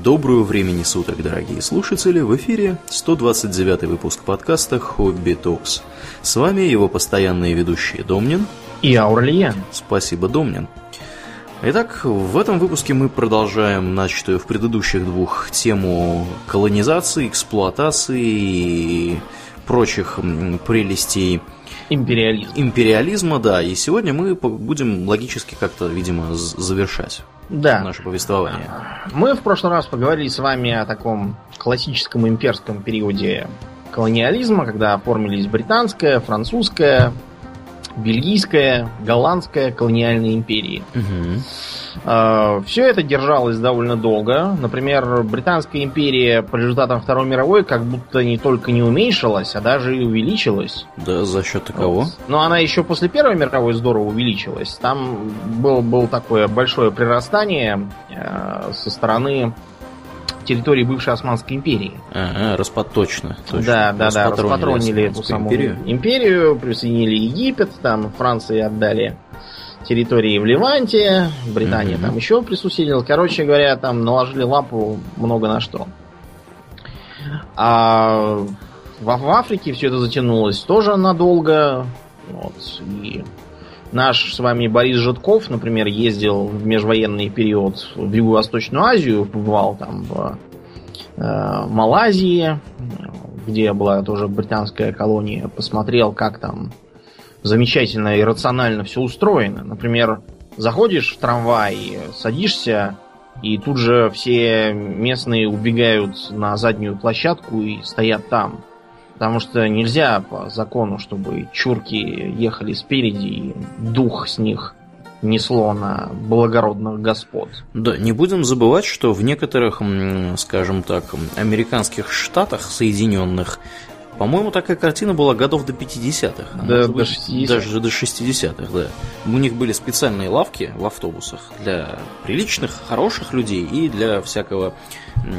Доброго времени суток, дорогие слушатели! В эфире 129 выпуск подкаста «Хобби Токс». С вами его постоянные ведущие Домнин и Аурлиен. Спасибо, Домнин. Итак, в этом выпуске мы продолжаем начатую в предыдущих двух тему колонизации, эксплуатации и прочих прелестей империализма. Империализма, да. И сегодня мы будем логически как-то, видимо, завершать да. наше повествование. Мы в прошлый раз поговорили с вами о таком классическом имперском периоде колониализма, когда оформились британская, французская, бельгийская, голландская колониальные империи. Угу. А, Все это держалось довольно долго. Например, Британская империя по результатам Второй мировой как будто не только не уменьшилась, а даже и увеличилась. Да, за счет кого? Вот. Но она еще после Первой мировой здорово увеличилась. Там был, был такое большое прирастание э, со стороны территории бывшей Османской империи. Ага, распад точно. Да, да, да, распатронили эту самую империю. империю, присоединили Египет, там Франции отдали территории в Ливанте, Британия mm-hmm. там еще присутствовала. Короче говоря, там наложили лапу много на что. А в, в Африке все это затянулось тоже надолго. Вот, и наш с вами Борис Житков, например, ездил в межвоенный период в Юго-Восточную Азию, побывал там в э, Малайзии, где была тоже британская колония, посмотрел, как там замечательно и рационально все устроено. Например, заходишь в трамвай, садишься, и тут же все местные убегают на заднюю площадку и стоят там. Потому что нельзя по закону, чтобы чурки ехали спереди и дух с них несло на благородных господ. Да, не будем забывать, что в некоторых, скажем так, американских штатах Соединенных по-моему, такая картина была годов до 50-х. Да, до 60-х. Даже до 60-х, да. У них были специальные лавки в автобусах для приличных, хороших людей и для всякого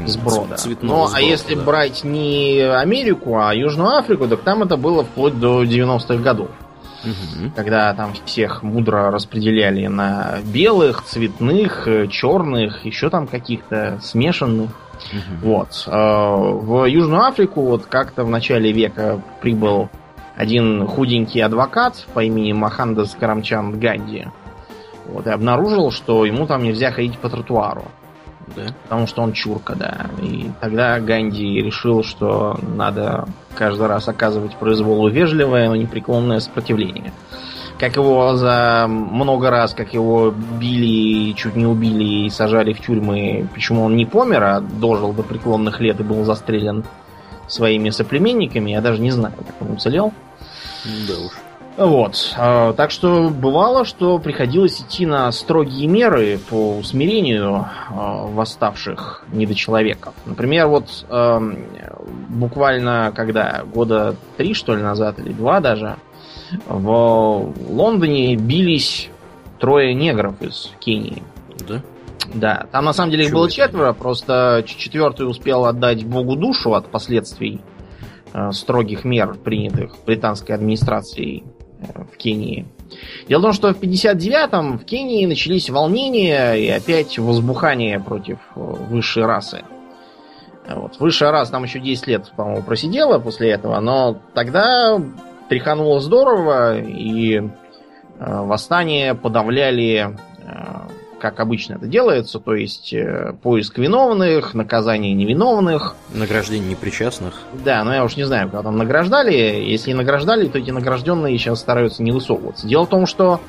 сброда. цветного Ну, а если да. брать не Америку, а Южную Африку, так там это было вплоть до 90-х годов. Угу. Когда там всех мудро распределяли на белых, цветных, черных, еще там каких-то смешанных. Угу. Вот. А, в Южную Африку вот как-то в начале века прибыл один худенький адвокат по имени Махандас Карамчан Ганди. Вот, и обнаружил, что ему там нельзя ходить по тротуару. Да? Потому что он чурка, да. И тогда Ганди решил, что надо каждый раз оказывать произволу вежливое, но непреклонное сопротивление как его за много раз, как его били, чуть не убили и сажали в тюрьмы, почему он не помер, а дожил до преклонных лет и был застрелен своими соплеменниками, я даже не знаю, как он уцелел. Да уж. Вот. А, так что бывало, что приходилось идти на строгие меры по усмирению а, восставших недочеловеков. Например, вот буквально когда года три, что ли, назад, или два даже, в Лондоне бились трое негров из Кении. Да? Да, там на самом деле их было четверо, просто четвертый успел отдать Богу душу от последствий э, строгих мер, принятых британской администрацией в Кении. Дело в том, что в 59-м в Кении начались волнения и опять возбухание против э, высшей расы. Вот. Высшая раса там еще 10 лет, по-моему, просидела после этого, но тогда тряхануло здорово, и э, восстание подавляли, э, как обычно это делается, то есть э, поиск виновных, наказание невиновных. Награждение непричастных. Да, но я уж не знаю, когда там награждали. Если награждали, то эти награжденные сейчас стараются не высовываться. Дело в том, что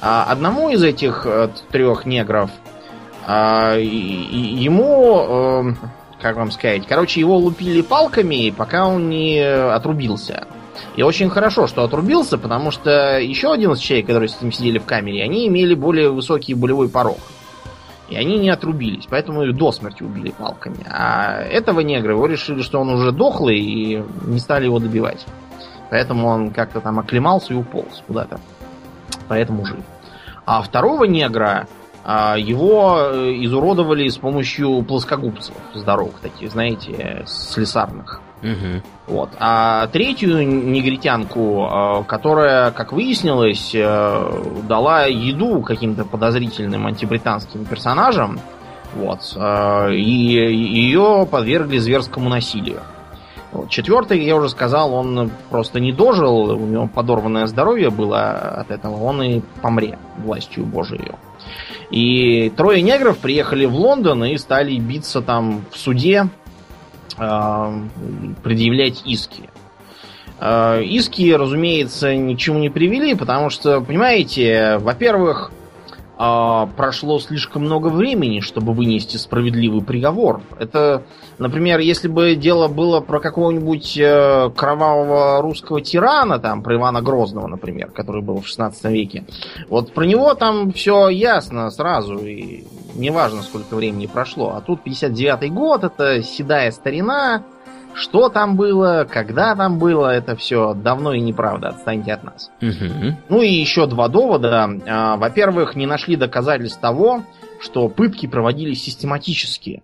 а, одному из этих трех негров а, ему, как вам сказать, короче, его лупили палками, пока он не отрубился. И очень хорошо, что отрубился, потому что еще 11 человек, которые с ним сидели в камере, они имели более высокий болевой порог. И они не отрубились, поэтому их до смерти убили палками. А этого негра его решили, что он уже дохлый, и не стали его добивать. Поэтому он как-то там оклемался и уполз куда-то. Поэтому жив. А второго негра а, его э, изуродовали с помощью плоскогубцев здоровых таких, знаете, слесарных. Угу. Вот. А третью негритянку, э, которая, как выяснилось, э, дала еду каким-то подозрительным антибританским персонажам, Вот. Э, и ее подвергли зверскому насилию. Четвертый, я уже сказал, он просто не дожил, у него подорванное здоровье было от этого, он и помре властью Божией. И трое негров приехали в Лондон и стали биться там в суде, предъявлять иски. Э, иски, разумеется, ничему не привели, потому что, понимаете, во-первых, а, прошло слишком много времени, чтобы вынести справедливый приговор. Это, например, если бы дело было про какого-нибудь э, кровавого русского тирана, там, про Ивана Грозного, например, который был в 16 веке, вот про него там все ясно сразу, и неважно, сколько времени прошло. А тут 59-й год, это седая старина, что там было, когда там было, это все давно и неправда. Отстаньте от нас. Угу. Ну и еще два довода. А, во-первых, не нашли доказательств того, что пытки проводились систематически.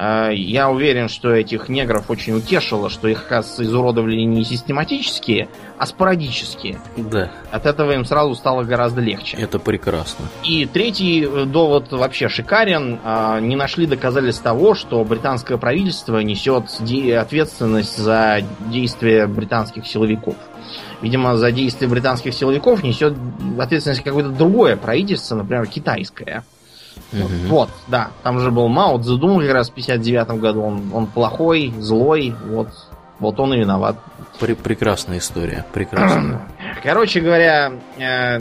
А, я уверен, что этих негров очень утешило, что их, оказывается, изуродовали не систематически, а спорадически. Да. От этого им сразу стало гораздо легче. Это прекрасно. И третий э, довод вообще шикарен. А, не нашли доказательств того, что британское правительство несет ответственность за действия британских силовиков. Видимо, за действия британских силовиков несет ответственность какое-то другое правительство, например, китайское. Угу. Вот, да. Там же был Мао Цзэдун как раз в 59 году. Он, он плохой, злой. Вот, вот он и виноват. Пр прекрасная история. Прекрасная. Короче говоря, э,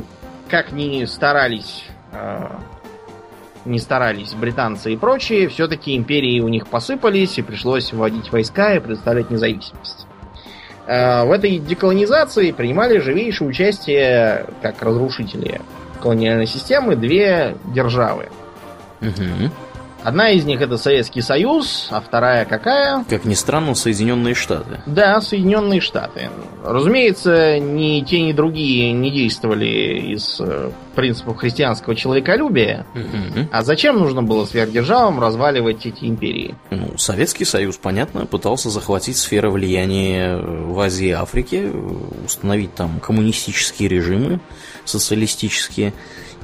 как ни старались... Э, не старались британцы и прочие, все-таки империи у них посыпались, и пришлось вводить войска и предоставлять независимость. Э, в этой деколонизации принимали живейшее участие, как разрушители колониальной системы, две державы. Угу. Одна из них это Советский Союз, а вторая какая? Как ни странно, Соединенные Штаты. Да, Соединенные Штаты. Разумеется, ни те, ни другие не действовали из э, принципов христианского человеколюбия. Угу. А зачем нужно было сверхдержавам разваливать эти империи? Ну, Советский Союз, понятно, пытался захватить сферы влияния в Азии и Африке, установить там коммунистические режимы, социалистические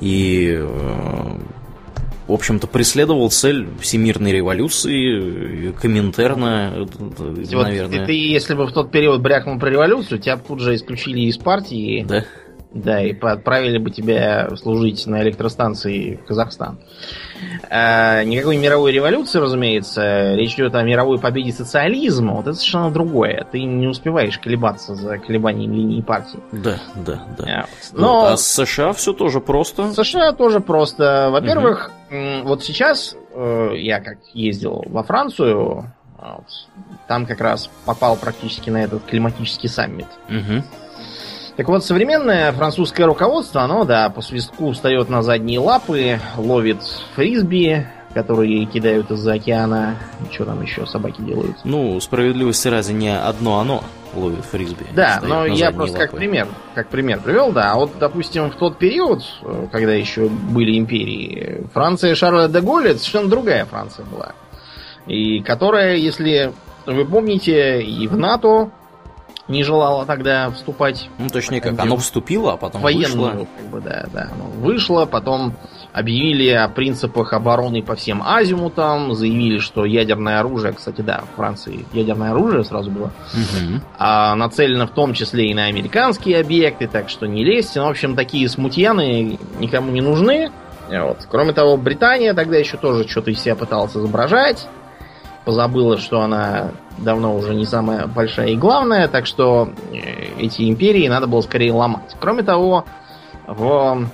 и э, в общем-то, преследовал цель всемирной революции, Коминтерна, вот наверное. Ты, если бы в тот период брякнул про революцию, тебя тут же исключили из партии. Да. Да, и отправили бы тебя служить на электростанции в Казахстан. А, никакой мировой революции, разумеется. Речь идет о мировой победе социализма. Вот это совершенно другое. Ты не успеваешь колебаться за колебанием линии партии. Да, да, да. А, вот. Но вот, а с США все тоже просто. США тоже просто. Во-первых, угу. Вот сейчас э, я как ездил во Францию, вот, там как раз попал практически на этот климатический саммит. Угу. Так вот, современное французское руководство, оно, да, по свистку встает на задние лапы, ловит фрисби, которые кидают из-за океана. Что там еще собаки делают? Ну, справедливости ради не одно оно ловит фрисби. Да, но я просто лапы. как пример, как пример привел, да. А вот, допустим, в тот период, когда еще были империи, Франция Шарля де Голля это совершенно другая Франция была. И которая, если вы помните, и в НАТО не желала тогда вступать. Ну, точнее, как оно вступило, а потом военную, вышло. Как бы, да, да. Оно вышло, потом объявили о принципах обороны по всем азимутам, заявили, что ядерное оружие, кстати, да, в Франции ядерное оружие сразу было, угу. а нацелено в том числе и на американские объекты, так что не лезьте. Ну, в общем, такие смутьяны никому не нужны. Вот. Кроме того, Британия тогда еще тоже что-то из себя пыталась изображать позабыла, что она давно уже не самая большая и главная, так что э, эти империи надо было скорее ломать. Кроме того, в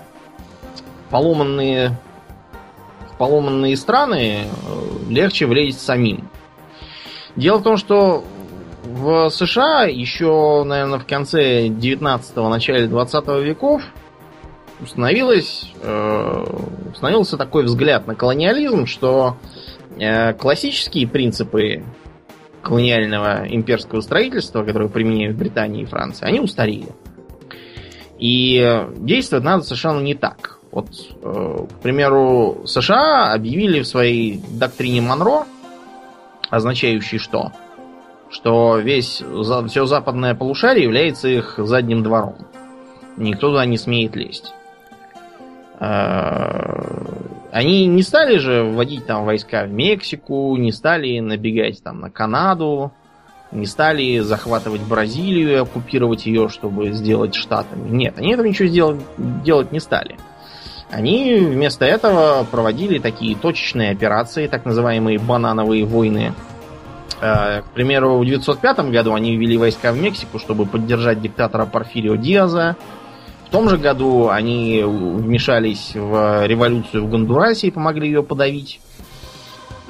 поломанные, в поломанные страны э, легче влезть самим. Дело в том, что в США еще, наверное, в конце 19-го, начале 20 веков установилось, э, установился такой взгляд на колониализм, что Э, классические принципы колониального имперского строительства, которые применяют Британия и Франция, они устарели. И действовать надо совершенно не так. Вот, э, к примеру, США объявили в своей доктрине Монро, означающей что? Что весь, все западное полушарие является их задним двором. Никто туда не смеет лезть. Э, они не стали же вводить там войска в Мексику, не стали набегать там на Канаду, не стали захватывать Бразилию оккупировать ее, чтобы сделать штатами. Нет, они этого ничего сделать, делать не стали. Они вместо этого проводили такие точечные операции, так называемые банановые войны. Э, к примеру, в 1905 году они ввели войска в Мексику, чтобы поддержать диктатора Порфирио Диаза. В том же году они вмешались в революцию в Гондурасе и помогли ее подавить.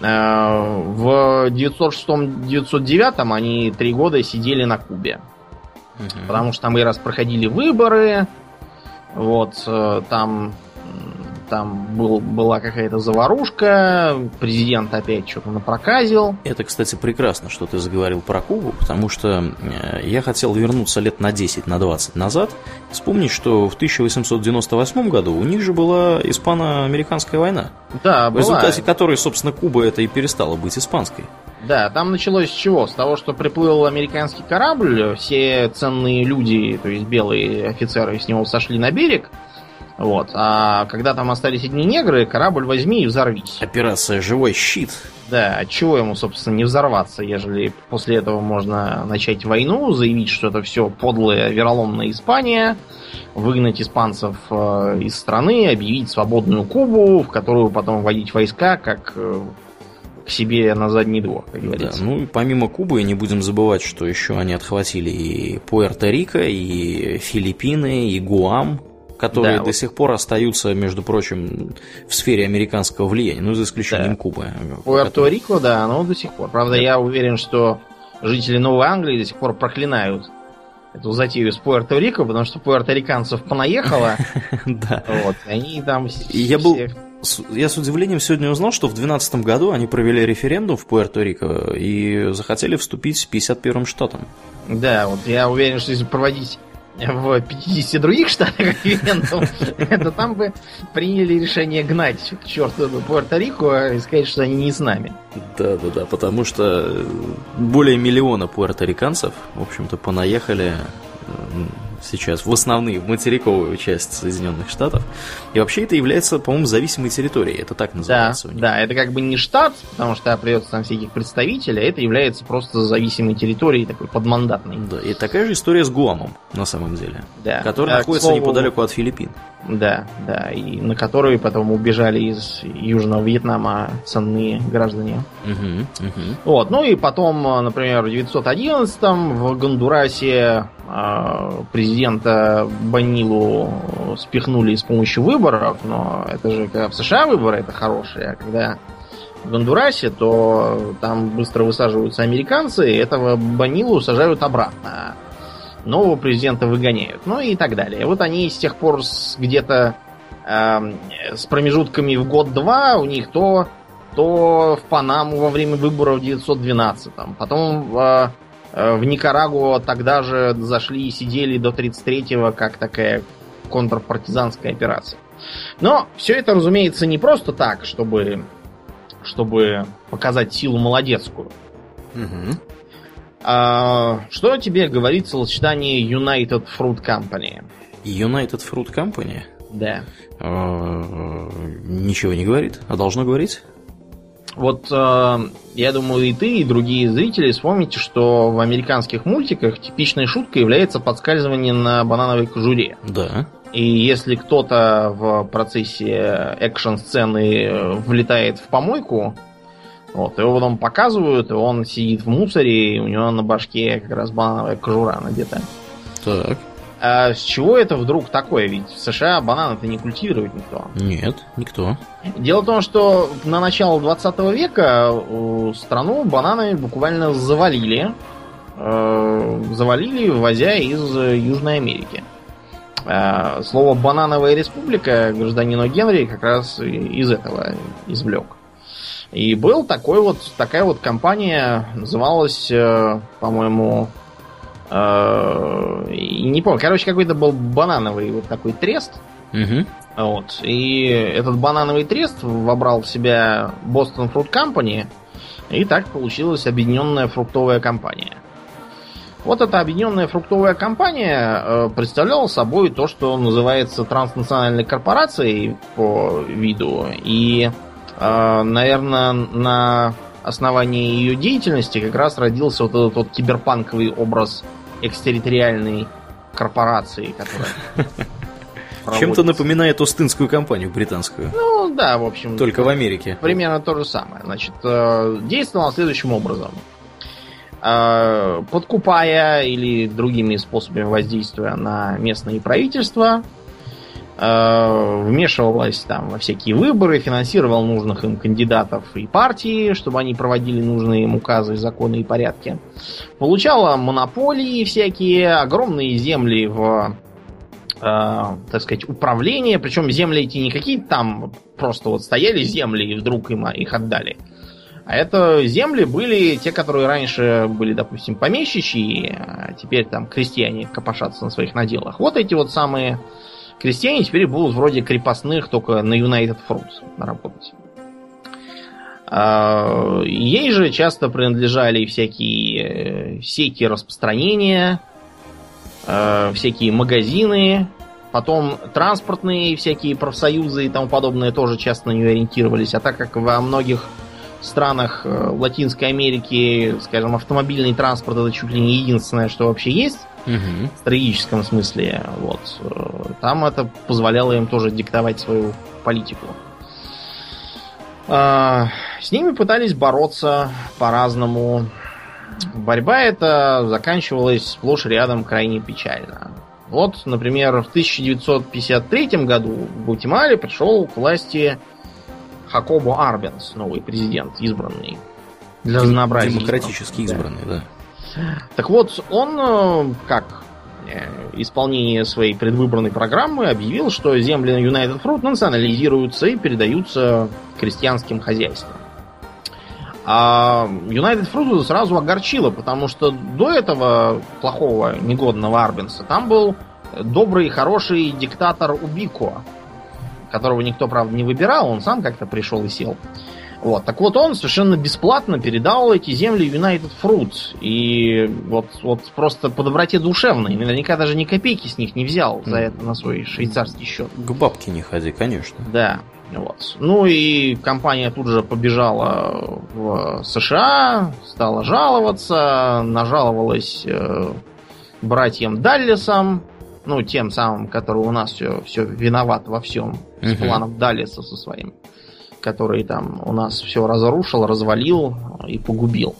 Э, в 906-909 они три года сидели на Кубе. Угу. Потому что там и раз проходили выборы. Вот, э, там там был, была какая-то заварушка, президент опять что-то напроказил. Это, кстати, прекрасно, что ты заговорил про Кубу, потому что э, я хотел вернуться лет на 10, на 20 назад, вспомнить, что в 1898 году у них же была испано-американская война. Да, была. В результате которой, собственно, Куба это и перестала быть испанской. Да, там началось с чего? С того, что приплыл американский корабль, все ценные люди, то есть белые офицеры с него сошли на берег, вот. А когда там остались одни негры, корабль возьми и взорвись. Операция «Живой щит». Да, от чего ему, собственно, не взорваться, ежели после этого можно начать войну, заявить, что это все подлая, вероломная Испания, выгнать испанцев э, из страны, объявить свободную Кубу, в которую потом вводить войска, как э, к себе на задний двор, как говорится. Да, ну и помимо Кубы не будем забывать, что еще они отхватили и Пуэрто-Рико, и Филиппины, и Гуам, которые да, до вот. сих пор остаются, между прочим, в сфере американского влияния, ну, за исключением да. Кубы. Пуэрто-Рико, да, но до сих пор. Правда, да. я уверен, что жители Новой Англии до сих пор проклинают эту затею с Пуэрто-Рико, потому что пуэрториканцев понаехало. Да. Вот, они там... Я был... Я с удивлением сегодня узнал, что в 2012 году они провели референдум в Пуэрто-Рико и захотели вступить с 51-м штатом. Да, вот я уверен, что если проводить в 50 других штатах референдум, это там бы приняли решение гнать к черту Пуэрто-Рико и сказать, что они не с нами. Да, да, да, потому что более миллиона пуэрториканцев, в общем-то, понаехали сейчас в основные, в материковую часть Соединенных Штатов. И вообще это является, по-моему, зависимой территорией. Это так называется да. Да, это как бы не штат, потому что придется там всяких представителей, а это является просто зависимой территорией, такой подмандатной. Да, и такая же история с Гуамом, на самом деле. Да. Который а, находится слову, неподалеку от Филиппин. Да, да, и на которые потом убежали из Южного Вьетнама ценные граждане. Угу, угу. Вот, ну и потом, например, в 911 в Гондурасе президента Банилу спихнули с помощью выборов, но это же когда в США выборы, это хорошие, а когда в Гондурасе, то там быстро высаживаются американцы, и этого Банилу сажают обратно нового президента выгоняют. Ну и так далее. Вот они с тех пор где-то э, с промежутками в год-два у них то, то в Панаму во время выборов в 912, там, потом э, э, в Никарагуа тогда же зашли и сидели до 33-го как такая контрпартизанская операция. Но все это, разумеется, не просто так, чтобы, чтобы показать силу молодецкую. Угу. А, что тебе говорит словосочетание United Fruit Company? United Fruit Company? Да. А, ничего не говорит, а должно говорить? Вот э, я думаю, и ты, и другие зрители вспомните, что в американских мультиках типичной шуткой является подскальзывание на банановой кожуре. Да. И если кто-то в процессе экшн-сцены влетает в помойку, вот, его потом показывают, и он сидит в мусоре, и у него на башке как раз банановая кожура надета. Так. А с чего это вдруг такое? Ведь в США бананы-то не культивирует никто. Нет, никто. Дело в том, что на начало 20 века страну бананы буквально завалили. Э, завалили, ввозя из Южной Америки. Э, слово «банановая республика» гражданину Генри как раз из этого извлек. И был такой вот, такая вот компания, называлась, э, по-моему, э, не помню, короче, какой-то был банановый вот такой трест. Угу. Вот. И этот банановый трест вобрал в себя Boston Fruit Company, и так получилась объединенная фруктовая компания. Вот эта объединенная фруктовая компания э, представляла собой то, что называется транснациональной корпорацией по виду. И, э, наверное, на основании ее деятельности как раз родился вот этот вот киберпанковый образ экстерриториальной корпорации, которая Чем-то напоминает Остинскую компанию британскую. Ну да, в общем. Только в Америке. Примерно то же самое. Значит, э, действовал следующим образом. Э, подкупая или другими способами воздействия на местные правительства, вмешивалась там во всякие выборы, финансировал нужных им кандидатов и партии, чтобы они проводили нужные им указы, законы и порядки. Получала монополии всякие, огромные земли в э, так сказать, управление, причем земли эти не какие-то там просто вот стояли земли и вдруг им их отдали. А это земли были те, которые раньше были, допустим, помещичьи, а теперь там крестьяне копошатся на своих наделах. Вот эти вот самые крестьяне теперь будут вроде крепостных только на United Fruit работать. А, ей же часто принадлежали всякие э, сети распространения, э, всякие магазины, потом транспортные всякие профсоюзы и тому подобное тоже часто на нее ориентировались. А так как во многих странах э, Латинской Америки, скажем, автомобильный транспорт это чуть ли не единственное, что вообще есть угу. в стратегическом смысле. Вот. Там это позволяло им тоже диктовать свою политику. А, с ними пытались бороться по-разному. Борьба эта заканчивалась сплошь рядом крайне печально. Вот, например, в 1953 году в Гватемале пришел к власти Хакобо Арбенс, новый президент, избранный. Для разнообразия. Демократически избранный, да. да. Так вот, он, э, как э, исполнение своей предвыборной программы, объявил, что земли на United Fruit национализируются и передаются крестьянским хозяйствам. А United Fruit сразу огорчило, потому что до этого плохого, негодного Арбенса там был добрый, хороший диктатор Убико, которого никто, правда, не выбирал, он сам как-то пришел и сел. Вот. Так вот, он совершенно бесплатно передал эти земли United Fruit. И вот, вот просто по доброте душевной. Наверняка даже ни копейки с них не взял за это на свой швейцарский счет. К бабке не ходи, конечно. Да. Вот. Ну и компания тут же побежала в США, стала жаловаться, нажаловалась э, братьям Даллесам, ну, тем самым, который у нас все, все виноват во всем, с планом Далиса со своим, который там у нас все разрушил, развалил и погубил.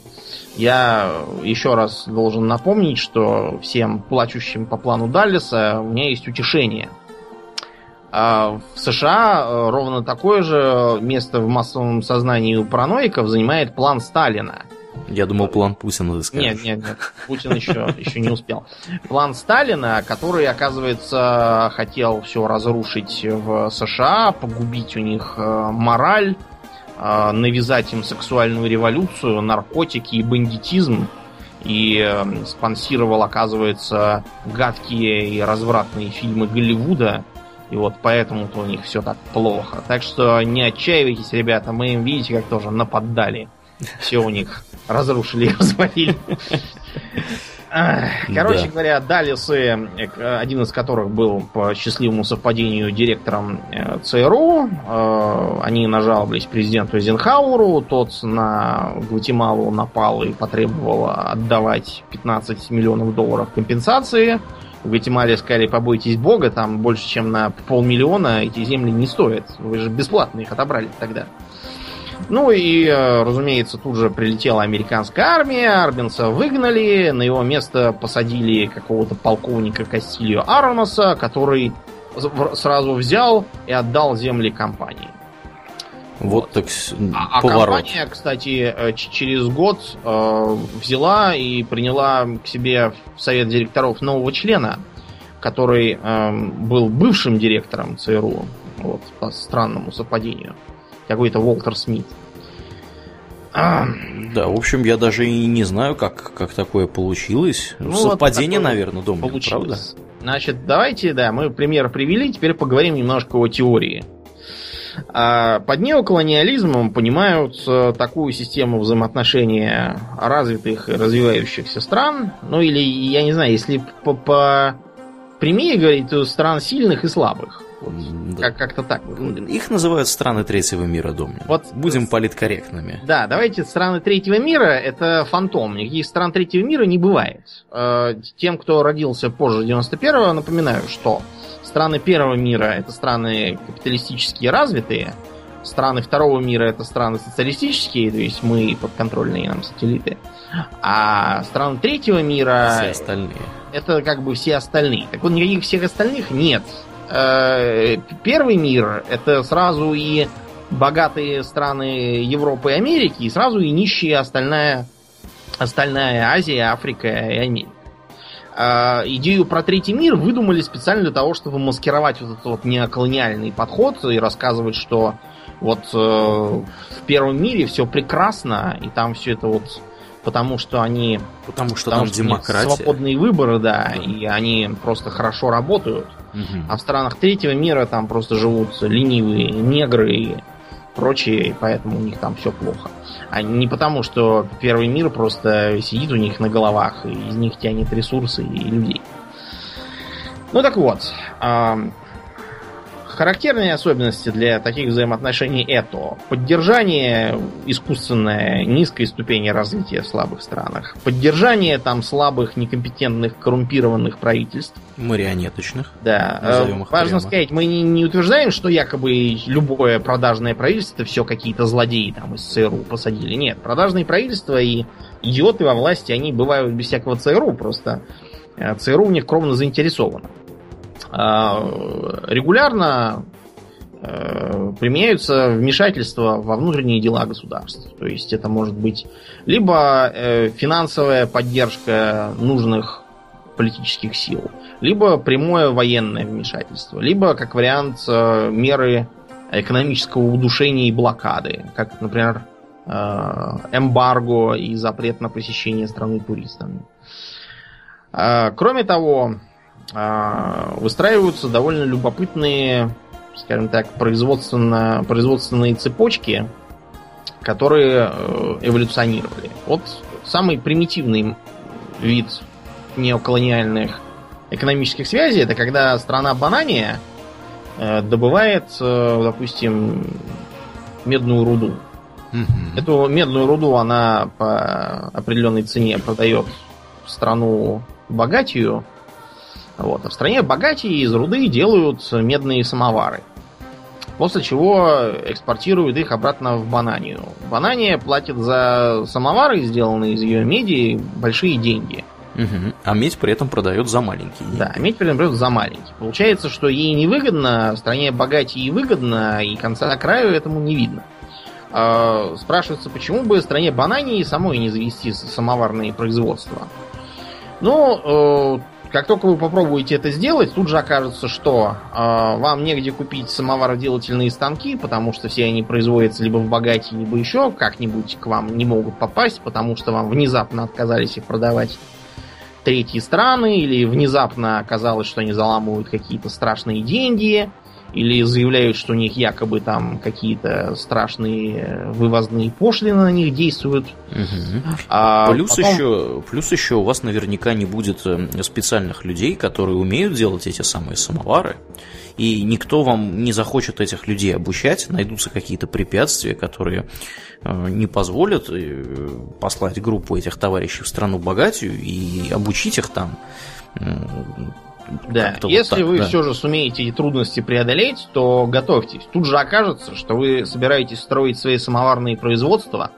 Я еще раз должен напомнить, что всем плачущим по плану Даллиса у меня есть утешение. А в США э, ровно такое же место в массовом сознании у параноиков занимает план Сталина – я думал, план Путина ты скажешь. Нет, нет, нет. Путин еще, еще не успел. План Сталина, который, оказывается, хотел все разрушить в США, погубить у них э, мораль, э, навязать им сексуальную революцию, наркотики и бандитизм. И э, спонсировал, оказывается, гадкие и развратные фильмы Голливуда. И вот поэтому-то у них все так плохо. Так что не отчаивайтесь, ребята, мы им, видите, как тоже нападали. Все у них разрушили и развалили. Короче да. говоря, Далисы, один из которых был по счастливому совпадению директором э, ЦРУ, э, они нажаловались президенту Эйзенхауэру, тот на Гватемалу напал и потребовал отдавать 15 миллионов долларов компенсации. В Гватемале сказали, побойтесь бога, там больше чем на полмиллиона эти земли не стоят. Вы же бесплатно их отобрали тогда. Ну и, э, разумеется, тут же прилетела американская армия, Арбинса выгнали, на его место посадили какого-то полковника Кастилью Ароноса, который сразу взял и отдал земли компании. Вот, вот. так а, а компания, кстати, э, через год э, взяла и приняла к себе в совет директоров нового члена, который э, был бывшим директором ЦРУ, вот, по странному совпадению какой-то Уолтер Смит. А. Да, в общем, я даже и не знаю, как, как такое получилось. Ну, Совпадение, вот наверное, думаю, получилось. правда? Значит, давайте, да, мы пример привели, теперь поговорим немножко о теории. А под неоколониализмом понимают такую систему взаимоотношения развитых и развивающихся стран. Ну или, я не знаю, если по, по прямее говорить, то стран сильных и слабых. Вот, да. как- как-то так. Их называют страны третьего мира, Домнин. Вот, Будем политкорректными. Да, давайте страны третьего мира это фантом. Никаких стран третьего мира не бывает. Э, тем, кто родился позже 91-го, напоминаю, что страны первого мира это страны капиталистические развитые, страны второго мира это страны социалистические, то есть мы подконтрольные нам сателлиты. А страны третьего мира... Все остальные. Это как бы все остальные. Так вот, никаких всех остальных нет. Э, первый мир это сразу и богатые страны Европы и Америки, и сразу и нищие остальная, остальная Азия, Африка и Америка. Э, идею про третий мир выдумали специально для того, чтобы маскировать вот этот вот неоколониальный подход и рассказывать, что вот э, в первом мире все прекрасно, и там все это вот потому что они... Потому что потому там что демократия. Свободные выборы, да, да, и они просто хорошо работают. Угу. А в странах третьего мира там просто живут ленивые негры и прочие, и поэтому у них там все плохо. А не потому, что первый мир просто сидит у них на головах, и из них тянет ресурсы и людей. Ну так вот, Характерные особенности для таких взаимоотношений это поддержание искусственной низкой ступени развития в слабых странах, поддержание там слабых, некомпетентных, коррумпированных правительств. Марионеточных. Да. Э, важно прямо. сказать, мы не, не утверждаем, что якобы любое продажное правительство все какие-то злодеи там из ЦРУ посадили. Нет, продажные правительства и идиоты во власти, они бывают без всякого ЦРУ, просто э, ЦРУ в них кровно заинтересовано. А, регулярно э, применяются вмешательства во внутренние дела государств. То есть это может быть либо э, финансовая поддержка нужных политических сил, либо прямое военное вмешательство, либо, как вариант, э, меры экономического удушения и блокады, как, например, эмбарго и запрет на посещение страны туристами. Кроме того, выстраиваются довольно любопытные, скажем так, производственно, производственные цепочки, которые э, эволюционировали. Вот самый примитивный вид неоколониальных экономических связей это когда страна Банания э, добывает, э, допустим, медную руду. Mm-hmm. Эту медную руду она по определенной цене продает в страну богатию, вот. А в стране богатее из руды делают медные самовары. После чего экспортируют их обратно в Бананию. Банания платит за самовары, сделанные из ее меди, большие деньги. Угу. А медь при этом продает за маленькие. Да, медь при этом продает за маленькие. Получается, что ей невыгодно, в стране богатее выгодно, и конца краю этому не видно. А, спрашивается, почему бы в стране Банании самой не завести самоварные производства? Ну, э, как только вы попробуете это сделать, тут же окажется, что э, вам негде купить самовароделательные станки, потому что все они производятся либо в богате, либо еще как-нибудь к вам не могут попасть, потому что вам внезапно отказались их продавать третьи страны, или внезапно оказалось, что они заламывают какие-то страшные деньги, или заявляют, что у них якобы там какие-то страшные вывозные пошлины на них действуют. Угу. А плюс, потом... еще, плюс еще у вас наверняка не будет э, специальных людей, которые умеют делать эти самые самовары. И никто вам не захочет этих людей обучать. Найдутся какие-то препятствия, которые э, не позволят э, послать группу этих товарищей в страну богатую и обучить их там да, если вот так, вы да. все же сумеете эти трудности преодолеть, то готовьтесь. Тут же окажется, что вы собираетесь строить свои самоварные производства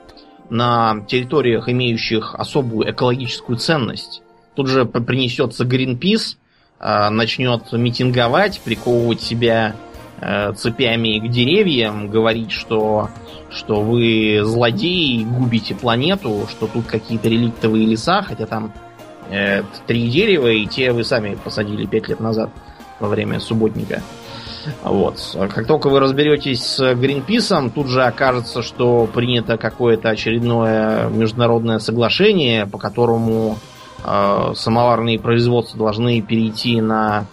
на территориях, имеющих особую экологическую ценность. Тут же принесется Greenpeace, а, начнет митинговать, приковывать себя э, цепями к деревьям, говорить, что, что вы злодеи, губите планету, что тут какие-то реликтовые леса, хотя там э, три дерева, и те вы сами посадили пять лет назад во время субботника. Вот. Как только вы разберетесь с Гринписом, тут же окажется, что принято какое-то очередное международное соглашение, по которому э, самоварные производства должны перейти на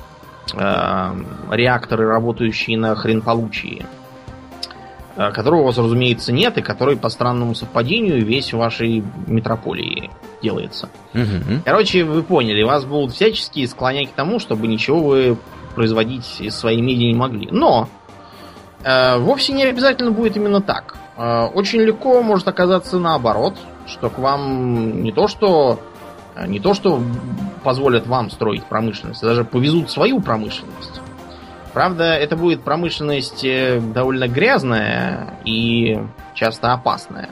э, реакторы, работающие на хренполучии. Э, которого у вас, разумеется, нет, и который по странному совпадению весь в вашей метрополии делается. Угу. Короче, вы поняли, вас будут всячески склонять к тому, чтобы ничего вы производить из своей меди не могли. Но э, вовсе не обязательно будет именно так. Э, очень легко может оказаться наоборот, что к вам не то что не то что позволят вам строить промышленность, а даже повезут свою промышленность. Правда, это будет промышленность э, довольно грязная и часто опасная.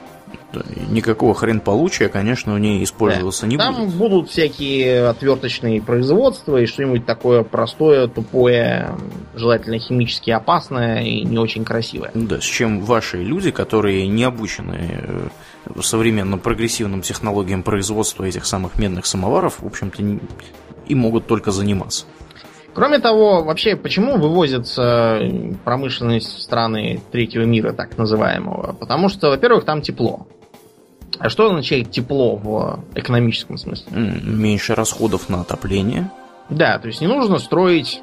Никакого хрен получия, конечно, у ней использоваться да. не Там будет. Там будут всякие отверточные производства и что-нибудь такое простое, тупое, желательно химически опасное и не очень красивое. Да, с чем ваши люди, которые не обучены э, современным прогрессивным технологиям производства этих самых медных самоваров, в общем-то, и могут только заниматься. Кроме того, вообще, почему вывозится промышленность в страны третьего мира, так называемого? Потому что, во-первых, там тепло. А что означает тепло в экономическом смысле? Меньше расходов на отопление. Да, то есть не нужно строить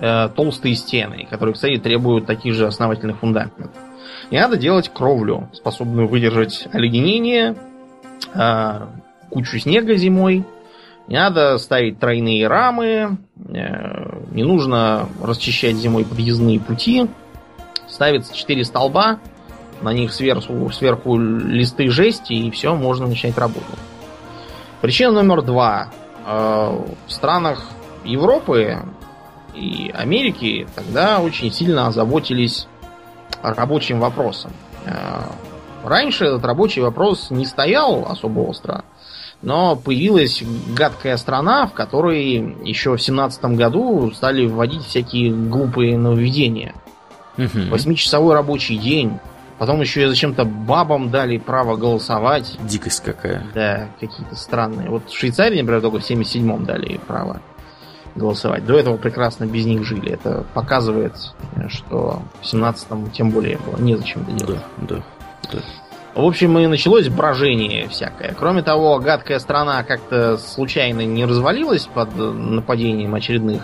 э, толстые стены, которые, кстати, требуют таких же основательных фундаментов. Не надо делать кровлю, способную выдержать оледенение, э, кучу снега зимой, не надо ставить тройные рамы, э, не нужно расчищать зимой подъездные пути. Ставится 4 столба, на них сверху, сверху листы жести, и все, можно начать работу. Причина номер два. Э, в странах Европы и Америки тогда очень сильно озаботились рабочим вопросом. Э, раньше этот рабочий вопрос не стоял особо остро, но появилась гадкая страна, в которой еще в семнадцатом году стали вводить всякие глупые нововведения. Восьмичасовой рабочий день. Потом еще и зачем-то бабам дали право голосовать. Дикость какая. Да, какие-то странные. Вот в Швейцарии, например, только в 77-м дали право голосовать. До этого прекрасно без них жили. Это показывает, что в 17-м тем более было незачем это делать. Да, да, да. В общем, и началось брожение всякое. Кроме того, гадкая страна как-то случайно не развалилась под нападением очередных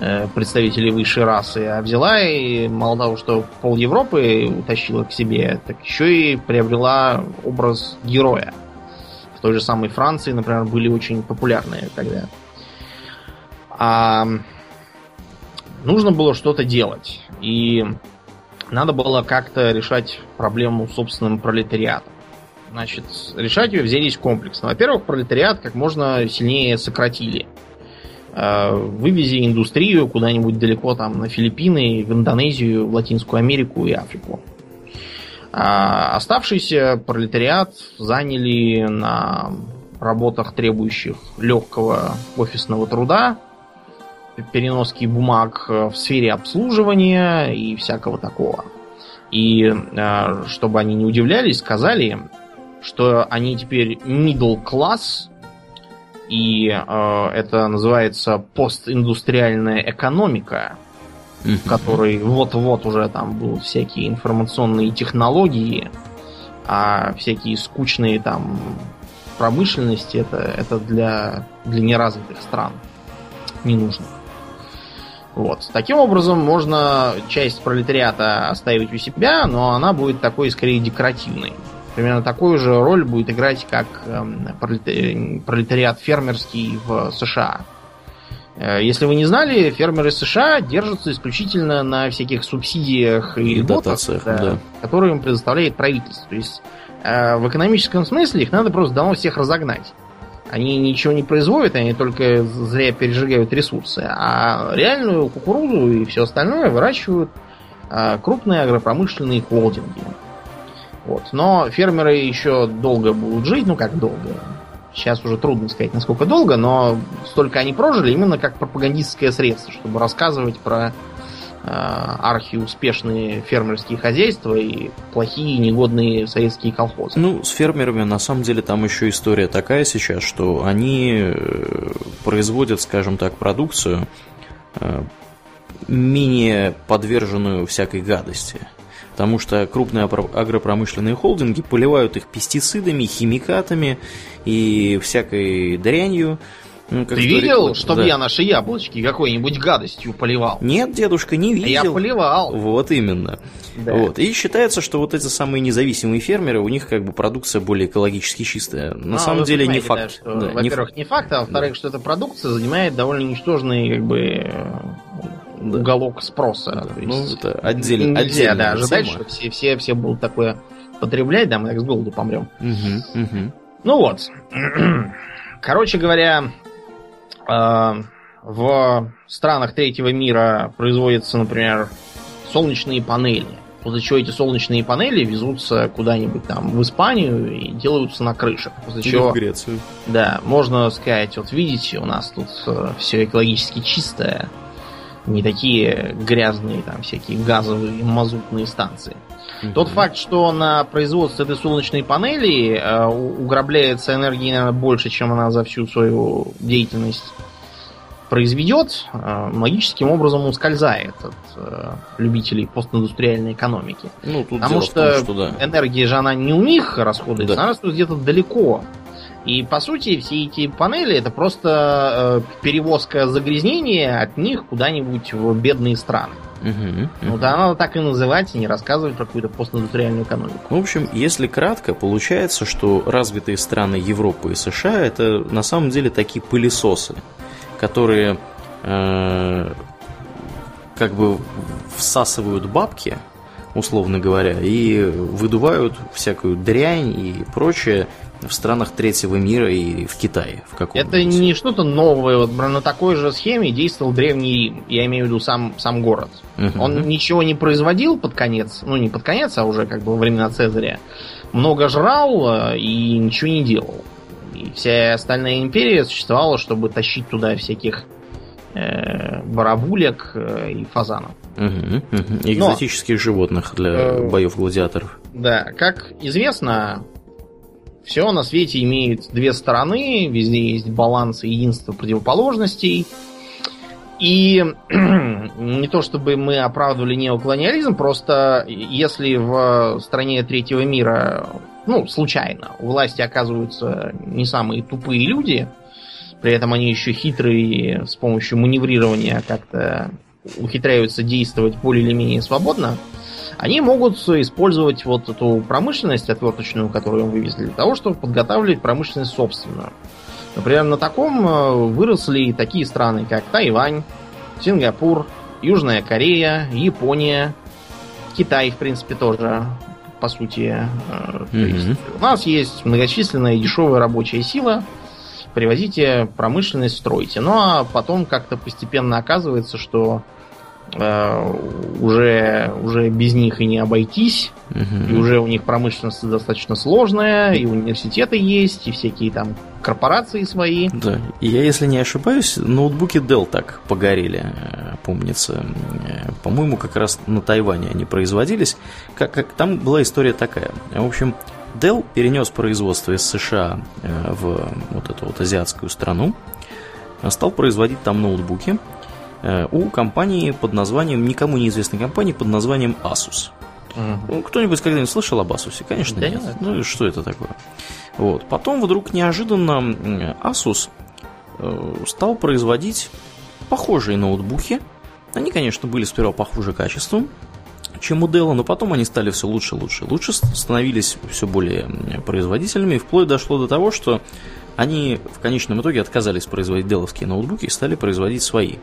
э, представителей высшей расы, а взяла и мало того, что пол Европы утащила к себе, так еще и приобрела образ героя. В той же самой Франции, например, были очень популярные тогда. А нужно было что-то делать. И надо было как-то решать проблему собственным пролетариатом. Значит, решать ее взялись комплексно. Во-первых, пролетариат как можно сильнее сократили. Э, вывези индустрию куда-нибудь далеко там на Филиппины, в Индонезию, в Латинскую Америку и Африку. А оставшийся пролетариат заняли на работах, требующих легкого офисного труда, переноски бумаг э, в сфере обслуживания и всякого такого. И э, чтобы они не удивлялись, сказали, что они теперь middle class, и э, это называется постиндустриальная экономика, в которой вот-вот уже там будут всякие информационные технологии, а всякие скучные там промышленности это, это для, для неразвитых стран ненужных. Вот. Таким образом, можно часть пролетариата оставить у себя, но она будет такой скорее декоративной. Примерно такую же роль будет играть, как эм, пролетариат фермерский в США. Э, если вы не знали, фермеры США держатся исключительно на всяких субсидиях и, и дотациях, да, да. которые им предоставляет правительство. То есть э, в экономическом смысле их надо просто давно всех разогнать. Они ничего не производят, они только зря пережигают ресурсы. А реальную кукурузу и все остальное выращивают а, крупные агропромышленные холдинги. Вот. Но фермеры еще долго будут жить, ну как долго. Сейчас уже трудно сказать, насколько долго, но столько они прожили именно как пропагандистское средство, чтобы рассказывать про архиуспешные фермерские хозяйства и плохие негодные советские колхозы. Ну, с фермерами на самом деле там еще история такая сейчас, что они э, производят, скажем так, продукцию э, менее подверженную всякой гадости. Потому что крупные агропромышленные холдинги поливают их пестицидами, химикатами и всякой дрянью, Ну, Ты видел, чтобы да. я наши яблочки какой-нибудь гадостью поливал? Нет, дедушка, не видел. Я поливал. Вот именно. Да. Вот. И считается, что вот эти самые независимые фермеры, у них как бы продукция более экологически чистая. На а, самом деле не факт. Да, да, во-первых, не факт, а во-вторых, да. что эта продукция занимает довольно ничтожный как бы уголок спроса. Да, ну, это отдельно. Нельзя, да, ожидать, тема. что все, все, все будут такое потреблять, да, мы так с голоду помрем. Угу, угу. Ну вот. Короче говоря, в странах третьего мира производятся, например, солнечные панели. После чего эти солнечные панели везутся куда-нибудь там в Испанию и делаются на крышах. После Или чего, в Грецию. Да, можно сказать, вот видите, у нас тут э, все экологически чистое. Не такие грязные там всякие газовые мазутные станции. Тот факт, что на производство этой солнечной панели э, уграбляется энергии, наверное, больше, чем она за всю свою деятельность произведет, э, магическим образом ускользает от э, любителей постиндустриальной экономики. Ну, тут Потому что, том, что да. энергия же она не у них расходуется, да. она расходуется где-то далеко. И по сути все эти панели это просто э, перевозка загрязнения от них куда-нибудь в бедные страны. Угу, угу. Ну да, надо так и называть, и не рассказывать про какую-то постиндустриальную экономику. В общем, если кратко, получается, что развитые страны Европы и США это на самом деле такие пылесосы которые э, как бы всасывают бабки, условно говоря, и выдувают всякую дрянь и прочее в странах третьего мира и в Китае. В каком Это не что-то новое. Вот на такой же схеме действовал Древний Рим. Я имею в виду сам, сам город. Угу. Он ничего не производил под конец, ну не под конец, а уже как бы во времена Цезаря. Много жрал э, и ничего не делал. И вся остальная империя существовала, чтобы тащить туда всяких э, барабулек э, и фазанов. Угу, угу. Экзотических Но, животных для э, боев гладиаторов. Да, как известно, все на свете имеет две стороны, везде есть баланс и единство противоположностей. И не то чтобы мы оправдывали неоколониализм, просто если в стране третьего мира ну, случайно. У власти оказываются не самые тупые люди, при этом они еще хитрые с помощью маневрирования как-то ухитряются действовать более или менее свободно, они могут использовать вот эту промышленность отверточную, которую им вывезли, для того, чтобы подготавливать промышленность собственную. Например, на таком э, выросли такие страны, как Тайвань, Сингапур, Южная Корея, Япония, Китай, в принципе, тоже по сути. Mm-hmm. у нас есть многочисленная дешевая рабочая сила, привозите промышленность, стройте. Ну а потом как-то постепенно оказывается, что уже, уже без них и не обойтись. Угу. И уже у них промышленность достаточно сложная, и университеты есть, и всякие там корпорации свои. Да. И я, если не ошибаюсь, ноутбуки Dell так погорели, э, помнится. Э, по-моему, как раз на Тайване они производились. Как, как, там была история такая. В общем, Dell перенес производство из США э, в вот эту вот азиатскую страну, стал производить там ноутбуки у компании под названием, никому неизвестной компании под названием Asus. Угу. Кто-нибудь когда-нибудь слышал об Asus? Конечно, да нет. нет. Ну и что это такое? Вот. Потом вдруг неожиданно Asus э, стал производить похожие ноутбуки. Они, конечно, были сперва похуже качеством, чем у Dell, но потом они стали все лучше, лучше, лучше, становились все более производительными, и вплоть дошло до того, что они в конечном итоге отказались производить деловские ноутбуки и стали производить свои,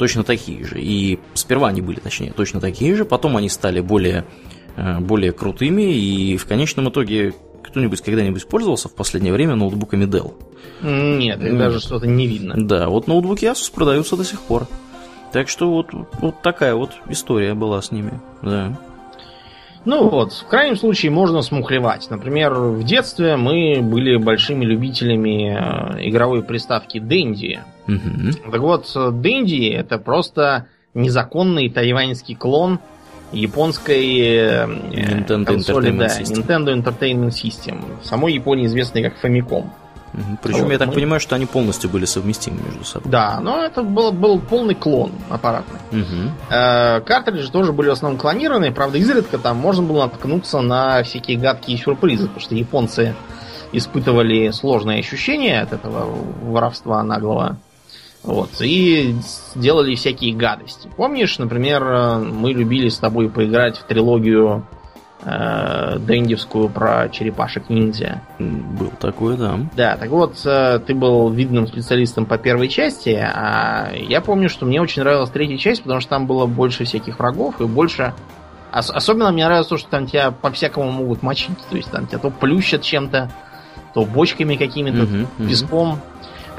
точно такие же. И сперва они были, точнее, точно такие же, потом они стали более, э, более крутыми, и в конечном итоге кто-нибудь когда-нибудь пользовался в последнее время ноутбуками Dell? Нет, их даже что-то не видно. Да, вот ноутбуки Asus продаются до сих пор. Так что вот, вот такая вот история была с ними. Да. Ну вот, в крайнем случае можно смухлевать. Например, в детстве мы были большими любителями э, игровой приставки Dendy. Угу. Так вот, Dendy это просто незаконный тайваньский клон японской э, Nintendo консоли, Entertainment да, System. Nintendo Entertainment System. В самой Японии известный как Famicom. Угу. Причем вот, я так мы... понимаю, что они полностью были совместимы между собой. Да, но это был, был полный клон аппаратный. Угу. Э, картриджи тоже были в основном клонированы, правда, изредка там можно было наткнуться на всякие гадкие сюрпризы, потому что японцы испытывали сложные ощущения от этого воровства наглого. Вот, и делали всякие гадости. Помнишь, например, мы любили с тобой поиграть в трилогию э, Дэндивскую про черепашек-ниндзя. Был такой, да. Да, так вот, э, ты был видным специалистом по первой части, а я помню, что мне очень нравилась третья часть, потому что там было больше всяких врагов и больше... Ос- особенно мне нравилось то, что там тебя по-всякому могут мочить. То есть там тебя то плющат чем-то, то бочками какими-то, uh-huh, песком. Uh-huh.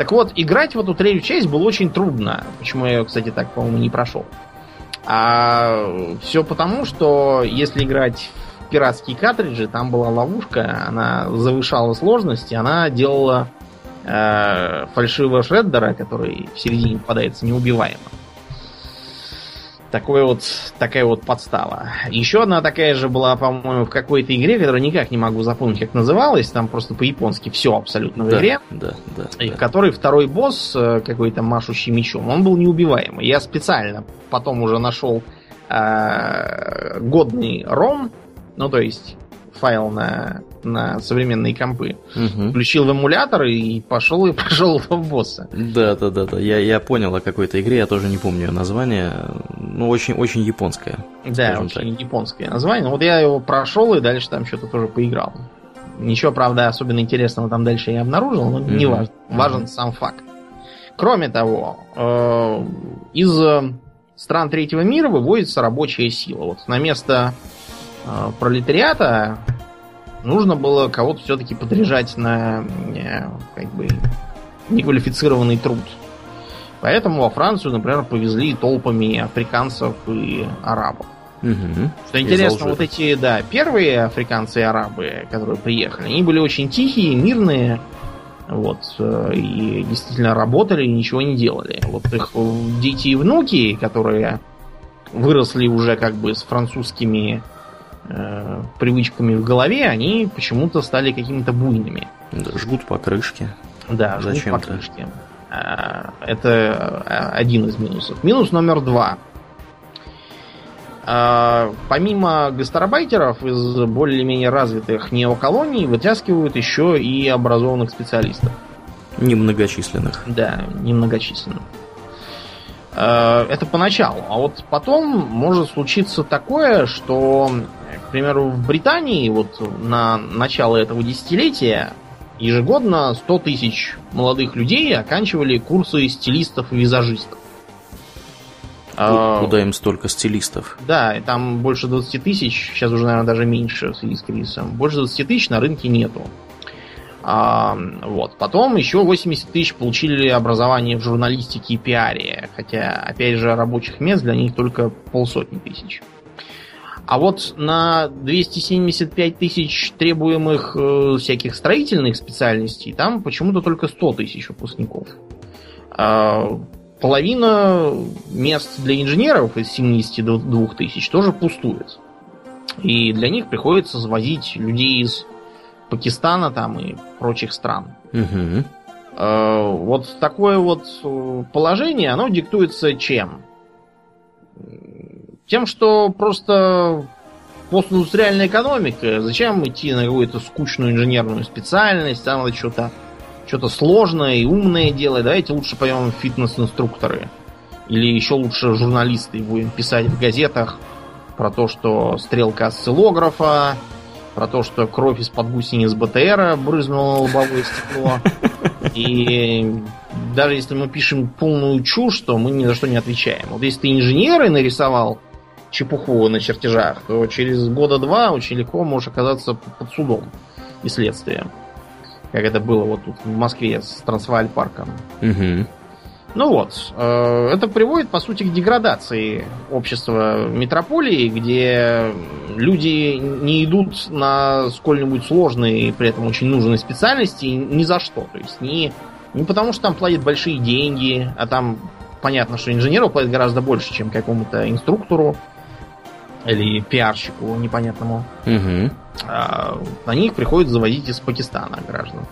Так вот, играть в эту третью часть было очень трудно. Почему я ее, кстати, так, по-моему, не прошел. А все потому, что если играть в пиратские картриджи, там была ловушка, она завышала сложность, и она делала э, фальшивого шреддера, который в середине попадается неубиваемым. Такой вот, такая вот подстава. Еще одна такая же была, по-моему, в какой-то игре, которую никак не могу запомнить, как называлась. Там просто по-японски все абсолютно в да, игре. Да, да. И да. в которой второй босс, э, какой-то машущий мечом, он был неубиваемый. Я специально потом уже нашел э, годный ром, ну то есть файл на, на современные компы. Угу. Включил в эмулятор и пошел и пошел в босса. Да, да, да, да. Я, я понял о какой-то игре, я тоже не помню ее название. Ну, очень, очень японское. Да, очень так. японское название. Вот я его прошел и дальше там что-то тоже поиграл. Ничего, правда, особенно интересного там дальше я обнаружил, но mm-hmm. не важно. Важен mm-hmm. сам факт. Кроме того, э, из стран третьего мира выводится рабочая сила. Вот на место э, пролетариата нужно было кого-то все-таки подряжать на э, как бы неквалифицированный труд. Поэтому во Францию, например, повезли толпами африканцев и арабов. Угу. Что интересно, вот эти, да, первые африканцы и арабы, которые приехали, они были очень тихие, мирные, вот, э, и действительно работали и ничего не делали. Вот их дети и внуки, которые выросли уже как бы с французскими э, привычками в голове, они почему-то стали какими-то буйными. Да, жгут по крышке. Да, жгут Зачем по крышке. А, это а, один из минусов. Минус номер два. А, помимо гастарбайтеров из более-менее развитых неоколоний вытаскивают еще и образованных специалистов. Немногочисленных. Да, немногочисленных. Это поначалу. А вот потом может случиться такое, что, к примеру, в Британии вот на начало этого десятилетия ежегодно 100 тысяч молодых людей оканчивали курсы стилистов и визажистов. А, куда им столько стилистов? Да, там больше 20 тысяч, сейчас уже, наверное, даже меньше в связи с кризисом. Больше 20 тысяч на рынке нету. А, вот. Потом еще 80 тысяч получили образование в журналистике и пиаре. Хотя, опять же, рабочих мест для них только полсотни тысяч. А вот на 275 тысяч требуемых э, всяких строительных специальностей там почему-то только 100 тысяч выпускников. А половина мест для инженеров из 72 тысяч тоже пустует. И для них приходится завозить людей из Пакистана там и прочих стран. Угу. Э, вот такое вот э, положение, оно диктуется чем? Тем, что просто постиндустриальная экономика, зачем идти на какую-то скучную инженерную специальность, там надо что-то что-то сложное и умное делать, давайте лучше поймем фитнес-инструкторы. Или еще лучше журналисты будем писать в газетах про то, что стрелка осциллографа, про то, что кровь из-под гусениц БТРа брызнула лобовое стекло. И даже если мы пишем полную чушь, то мы ни за что не отвечаем. Вот если ты инженеры нарисовал чепуху на чертежах, то через года два очень легко можешь оказаться под судом и следствием. Как это было вот тут в Москве с Трансвааль парком. Угу. Ну вот, э, это приводит, по сути, к деградации общества метрополии, где люди не идут на сколь-нибудь сложные и при этом очень нужные специальности ни за что. То есть не, не потому, что там платят большие деньги, а там понятно, что инженеру платят гораздо больше, чем какому-то инструктору или пиарщику непонятному. Угу. А, на них приходится завозить из Пакистана граждан.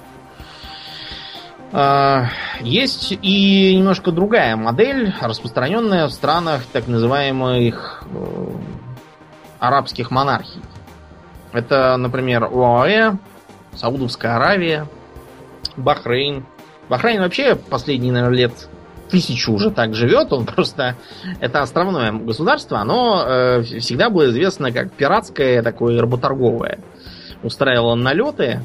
А, есть и немножко другая модель, распространенная в странах так называемых э, арабских монархий. Это, например, ОАЭ, Саудовская Аравия, Бахрейн. Бахрейн вообще последние, наверное, лет тысячу уже так живет. Он просто... Это островное государство. Оно э, всегда было известно как пиратское, такое работорговое. Устраивало налеты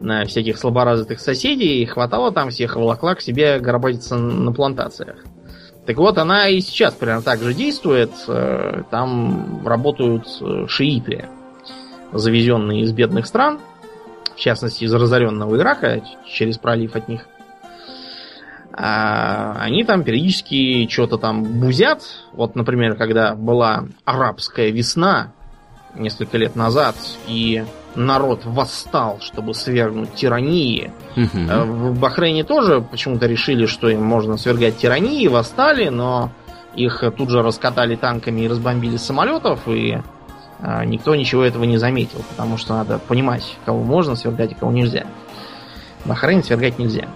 на всяких слаборазвитых соседей. И хватало там всех волокла к себе горбатиться на плантациях. Так вот, она и сейчас примерно так же действует. Э, там работают э, шииты, завезенные из бедных стран, в частности, из разоренного Ирака, через пролив от них. А они там периодически что-то там бузят. Вот, например, когда была арабская весна несколько лет назад, и народ восстал, чтобы свергнуть тирании. Угу. В Бахрейне тоже почему-то решили, что им можно свергать тирании, восстали, но их тут же раскатали танками и разбомбили самолетов, и а, никто ничего этого не заметил, потому что надо понимать, кого можно свергать и кого нельзя. Бахрейн свергать нельзя.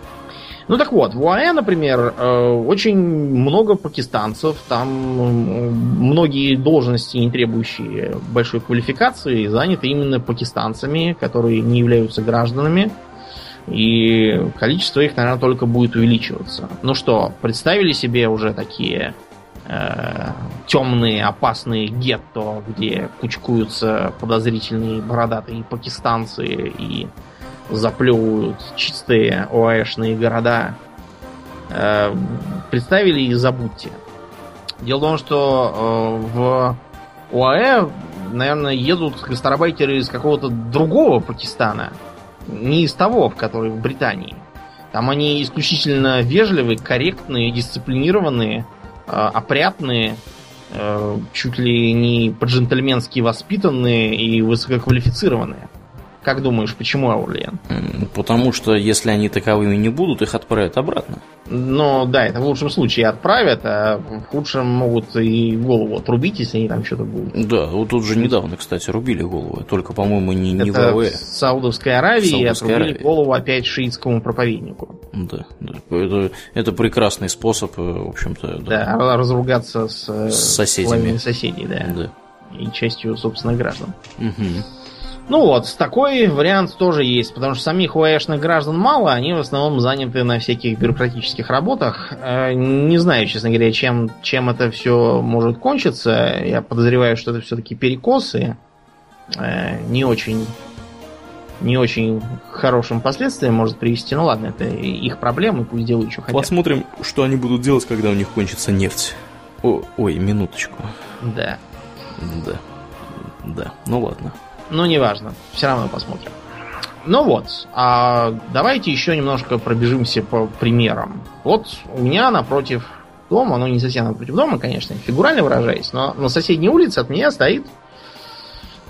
Ну так вот, в УАЭ, например, э, очень много пакистанцев, там многие должности, не требующие большой квалификации, заняты именно пакистанцами, которые не являются гражданами. И количество их, наверное, только будет увеличиваться. Ну что, представили себе уже такие э, темные, опасные гетто, где кучкуются подозрительные бородатые пакистанцы и заплевывают чистые ОАЭшные города, э, представили и забудьте. Дело в том, что э, в ОАЭ, наверное, едут гастарбайтеры из какого-то другого Пакистана, не из того, в который в Британии. Там они исключительно вежливые, корректные, дисциплинированные, э, опрятные, чуть ли не по-джентльменски воспитанные и высококвалифицированные. Как думаешь, почему Аурлиен? Потому что если они таковыми не будут, их отправят обратно. Ну да, это в лучшем случае отправят, а в худшем могут и голову отрубить, если они там что-то будут. Да, вот тут же недавно, кстати, рубили голову. Только, по-моему, не, не это в АВЭ. Саудовской Аравии Саудовской отрубили Аравии. голову опять шиитскому проповеднику. Да, да. Это, это прекрасный способ, э, в общем-то. Да, да разругаться с, с соседями. соседей, да. да. И частью собственных граждан. Угу. Ну вот, такой вариант тоже есть, потому что самих УАЭшных граждан мало, они в основном заняты на всяких бюрократических работах. Э, не знаю, честно говоря, чем, чем это все может кончиться. Я подозреваю, что это все-таки перекосы. Э, не очень не очень хорошим последствиям может привести. Ну ладно, это их проблемы, пусть делают, что хотят. Посмотрим, что они будут делать, когда у них кончится нефть. О, ой, минуточку. Да. Да. Да, ну ладно. Но неважно, все равно посмотрим. Ну вот, а давайте еще немножко пробежимся по примерам. Вот у меня напротив дома, ну не совсем напротив дома, конечно, фигурально выражаясь, но на соседней улице от меня стоит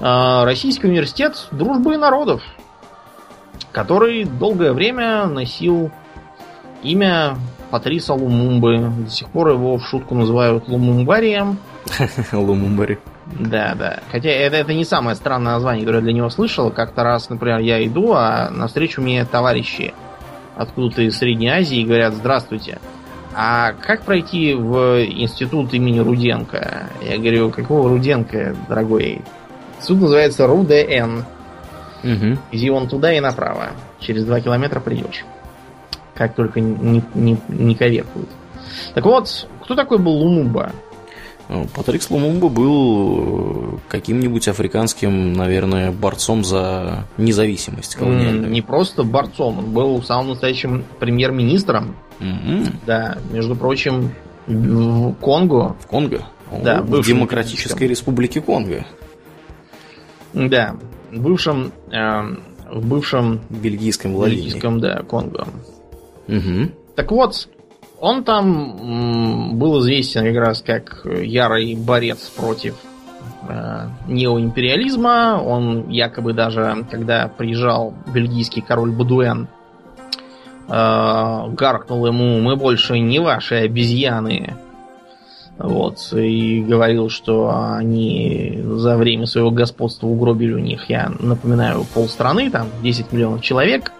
э, Российский университет дружбы народов, который долгое время носил имя Патриса Лумумбы. До сих пор его в шутку называют Лумумбарием. Лумумбари. Да, да. Хотя это, это не самое странное название, которое я для него слышал. Как-то раз, например, я иду, а навстречу мне товарищи откуда-то из Средней Азии и говорят «Здравствуйте». А как пройти в институт имени Руденко? Я говорю, какого Руденко, дорогой? Суд называется РУДН. Угу. Иди вон туда и направо. Через два километра придешь. Как только не, не, не коверкуют. Так вот, кто такой был Лумумба? Ну, Патрик Лумумба был э, каким-нибудь африканским, наверное, борцом за независимость колониальную. Не просто борцом, он был самым настоящим премьер-министром. Mm-hmm. Да, между прочим, в Конго. В Конго? Да, в Демократической Республике Конго. Да, в бывшем, э, в бывшем бельгийском владении. Бельгийском, да, Конго. Угу. Так вот, он там был известен как раз как ярый борец против э, неоимпериализма. Он якобы даже, когда приезжал бельгийский король Бадуэн, э, гаркнул ему, мы больше не ваши обезьяны. Вот, и говорил, что они за время своего господства угробили у них, я напоминаю, полстраны, там 10 миллионов человек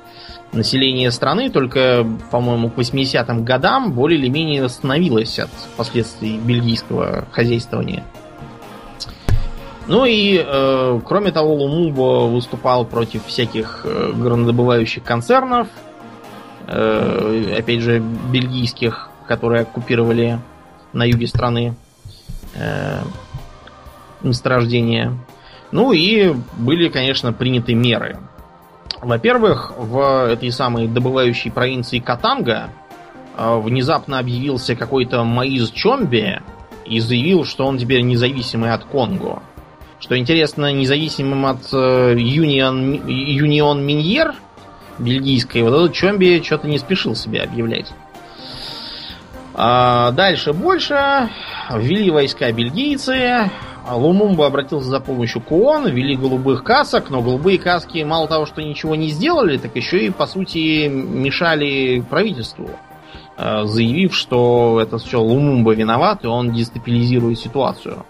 население страны только, по-моему, к 80-м годам более или менее восстановилось от последствий бельгийского хозяйствования. Ну и, э, кроме того, Лумумба выступал против всяких э, горнодобывающих концернов, э, опять же, бельгийских, которые оккупировали на юге страны э, месторождения. Ну и были, конечно, приняты меры. Во-первых, в этой самой добывающей провинции Катанга э, внезапно объявился какой-то Маиз Чомби и заявил, что он теперь независимый от Конго. Что интересно, независимым от Union, Union Minier бельгийской, вот этот Чомби что-то не спешил себя объявлять. А дальше больше. Ввели войска бельгийцы. Лумумба обратился за помощью к ООН, ввели голубых касок, но голубые каски мало того, что ничего не сделали, так еще и, по сути, мешали правительству, а, заявив, что это все Лумумба виноват, и он дестабилизирует ситуацию.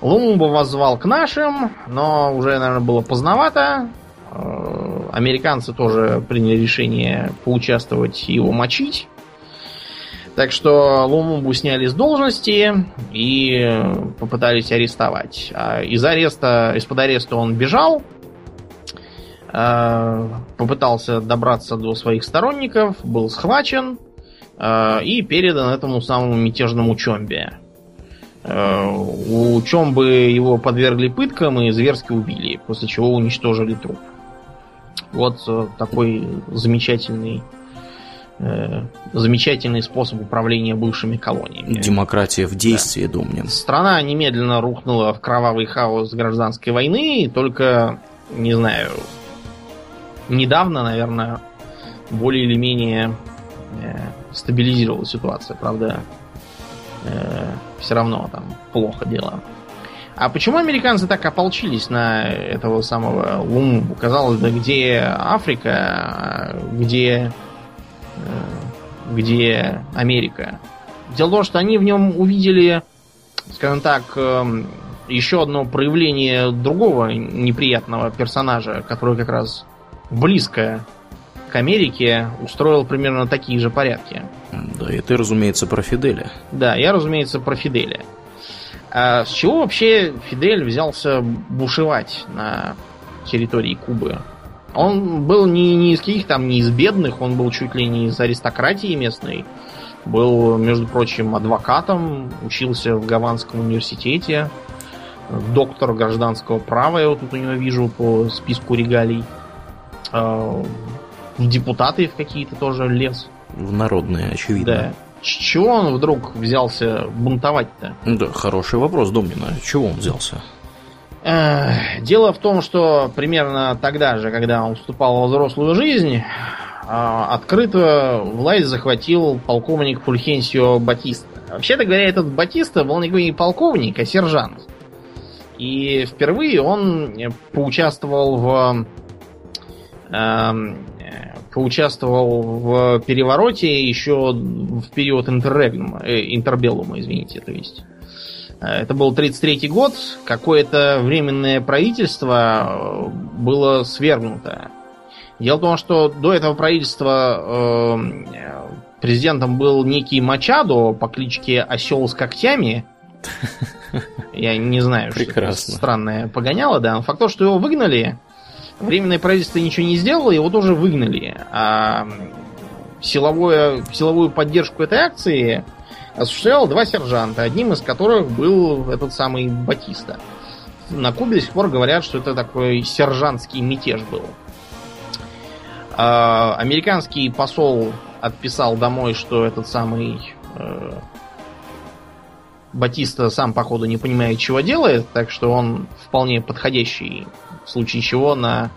Лумумба воззвал к нашим, но уже, наверное, было поздновато. Э, американцы тоже приняли решение поучаствовать и его мочить. Так что Лумумбу сняли с должности и попытались арестовать. А из ареста, из-под ареста он бежал, э, попытался добраться до своих сторонников, был схвачен э, и передан этому самому мятежному Чомбе. Э, у Чомбы его подвергли пыткам и зверски убили, после чего уничтожили труп. Вот э, такой замечательный замечательный способ управления бывшими колониями. Демократия в действии, да. думаю. Страна немедленно рухнула в кровавый хаос гражданской войны, и только, не знаю, недавно, наверное, более или менее э, стабилизировалась ситуация. Правда, э, все равно там плохо дело. А почему американцы так ополчились на этого самого Лумумбу? Казалось бы, где Африка, где, э, где Америка? Дело в том, что они в нем увидели, скажем так, эм, еще одно проявление другого неприятного персонажа, который как раз близко к Америке устроил примерно такие же порядки. Да, и ты, разумеется, про Фиделя. Да, я, разумеется, про Фиделя. А с чего вообще Фидель взялся бушевать на территории Кубы? Он был не, не из каких там, не из бедных, он был чуть ли не из аристократии местной. Был, между прочим, адвокатом, учился в Гаванском университете, доктор гражданского права, я вот тут у него вижу по списку регалий. А, в депутаты в какие-то тоже лез. В народные, очевидно. Да. С чего он вдруг взялся бунтовать-то? Да, хороший вопрос, Домнина. Чего он взялся? Дело в том, что примерно тогда же, когда он вступал во взрослую жизнь, а, открыто власть захватил полковник Фульхенсио Батиста. Вообще-то говоря, этот Батиста был никакой не полковник, а сержант. И впервые он поучаствовал в эм, поучаствовал в перевороте еще в период интеррегнума, э, извините, то есть. Это был 33 год, какое-то временное правительство э, было свергнуто. Дело в том, что до этого правительства э, президентом был некий Мачадо по кличке Осел с когтями. Я не знаю, что это странное погоняло, да. Но факт то, что его выгнали, Временное правительство ничего не сделало, его тоже выгнали. А силовое, силовую поддержку этой акции осуществлял два сержанта, одним из которых был этот самый Батиста. На Кубе до сих пор говорят, что это такой сержантский мятеж был. А, американский посол отписал домой, что этот самый э, Батиста сам, походу, не понимает, чего делает, так что он вполне подходящий в случае чего на,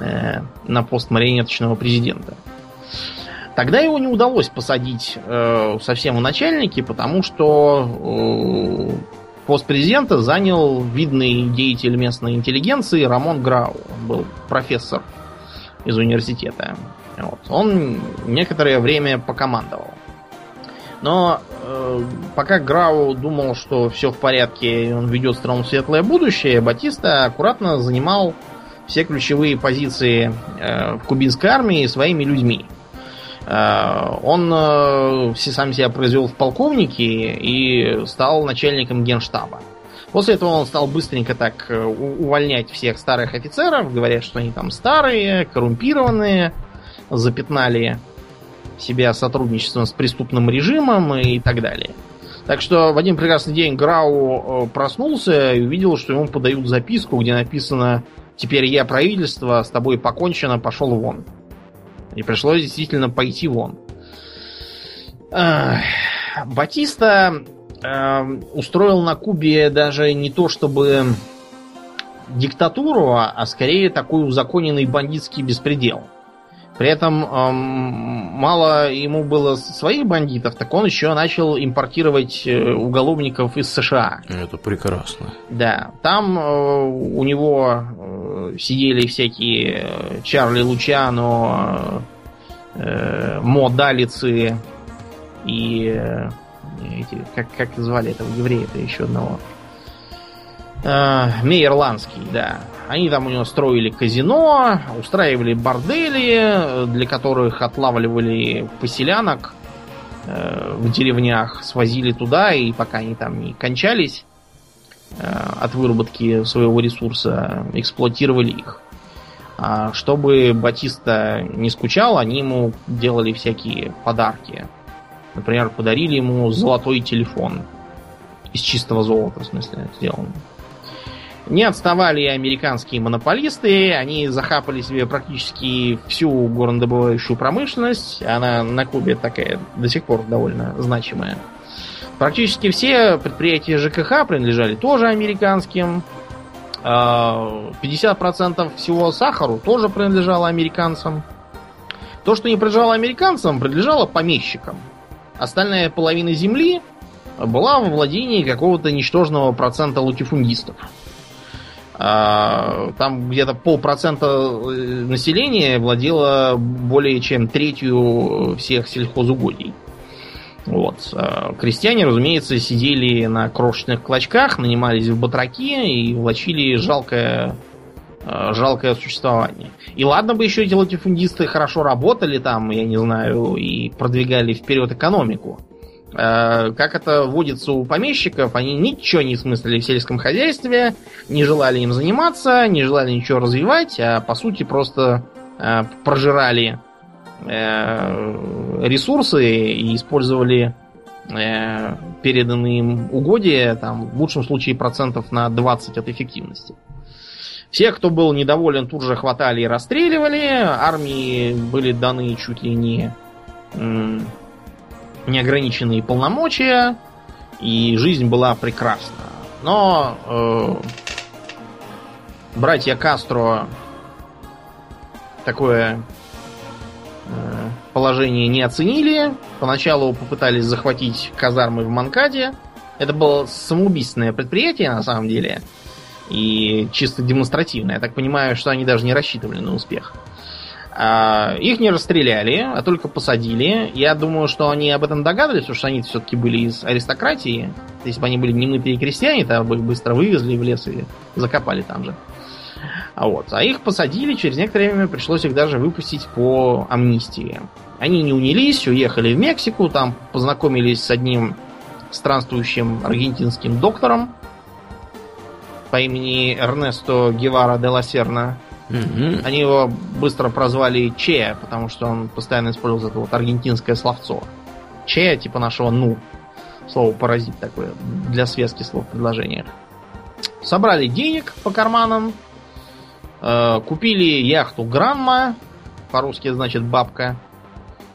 э, на пост марионеточного президента. Тогда его не удалось посадить э, совсем в начальники, потому что э, пост президента занял видный деятель местной интеллигенции Рамон Грау. Он был профессор из университета. Вот. Он некоторое время покомандовал. Но э, пока Грау думал, что все в порядке, и он ведет страну в светлое будущее, Батиста аккуратно занимал все ключевые позиции э, в кубинской армии своими людьми. Э, он э, сам себя произвел в полковнике и стал начальником генштаба. После этого он стал быстренько так э, увольнять всех старых офицеров, говоря, что они там старые, коррумпированные, запятнали себя сотрудничеством с преступным режимом и так далее. Так что в один прекрасный день Грау проснулся и увидел, что ему подают записку, где написано «Теперь я правительство, с тобой покончено, пошел вон». И пришлось действительно пойти вон. Батиста э, устроил на Кубе даже не то чтобы диктатуру, а, а скорее такой узаконенный бандитский беспредел. При этом эм, мало ему было своих бандитов, так он еще начал импортировать э, уголовников из США. Это прекрасно. Да, там э, у него э, сидели всякие э, Чарли Лучано, э, Мо Далицы и э, эти, как, как звали этого еврея-то еще одного? Э, Мейерландский, да. Они там у него строили казино, устраивали бордели, для которых отлавливали поселянок э, в деревнях, свозили туда, и пока они там не кончались э, от выработки своего ресурса, эксплуатировали их. А чтобы Батиста не скучал, они ему делали всякие подарки. Например, подарили ему золотой телефон. Из чистого золота, в смысле, сделан. Не отставали и американские монополисты, они захапали себе практически всю горнодобывающую промышленность, она на Кубе такая до сих пор довольно значимая. Практически все предприятия ЖКХ принадлежали тоже американским. 50% а, всего сахару тоже принадлежало американцам. То, что не принадлежало американцам, принадлежало помещикам. Остальная половина земли была во владении какого-то ничтожного процента латифундистов. А, там где-то полпроцента э, населения владело более чем третью всех сельхозугодий. Вот. А, крестьяне, разумеется, сидели на крошечных клочках, нанимались в батраки и влачили жалкое, а, жалкое существование. И ладно бы еще эти латифундисты хорошо работали там, я не знаю, и продвигали вперед экономику. Э, как это водится у помещиков, они ничего не смыслили в сельском хозяйстве, не желали им заниматься, не желали ничего развивать, а по сути просто э, прожирали э, ресурсы и использовали переданные им угодья, там, в лучшем случае процентов на 20 от эффективности. Всех, кто был недоволен, тут же хватали и расстреливали. Армии были даны чуть ли не неограниченные полномочия, и жизнь была прекрасна. Но э, братья Кастро такое э, положение не оценили. Поначалу попытались захватить казармы в Манкаде. Это было самоубийственное предприятие, на самом деле. И чисто демонстративное. Я так понимаю, что они даже не рассчитывали на успех. А, их не расстреляли, а только посадили. Я думаю, что они об этом догадывались, потому что они все-таки были из аристократии. Если бы они были немытые крестьяне, то бы их быстро вывезли в лес и закопали там же. А, вот. а их посадили, через некоторое время пришлось их даже выпустить по амнистии. Они не унились, уехали в Мексику, там познакомились с одним странствующим аргентинским доктором по имени Эрнесто Гевара де ла Серна. Угу. Они его быстро прозвали Че, потому что он постоянно использовал это вот аргентинское словцо. Че, типа нашего ну. Слово паразит такое, для связки слов в предложениях. Собрали денег по карманам, э, купили яхту Гранма, по-русски значит бабка,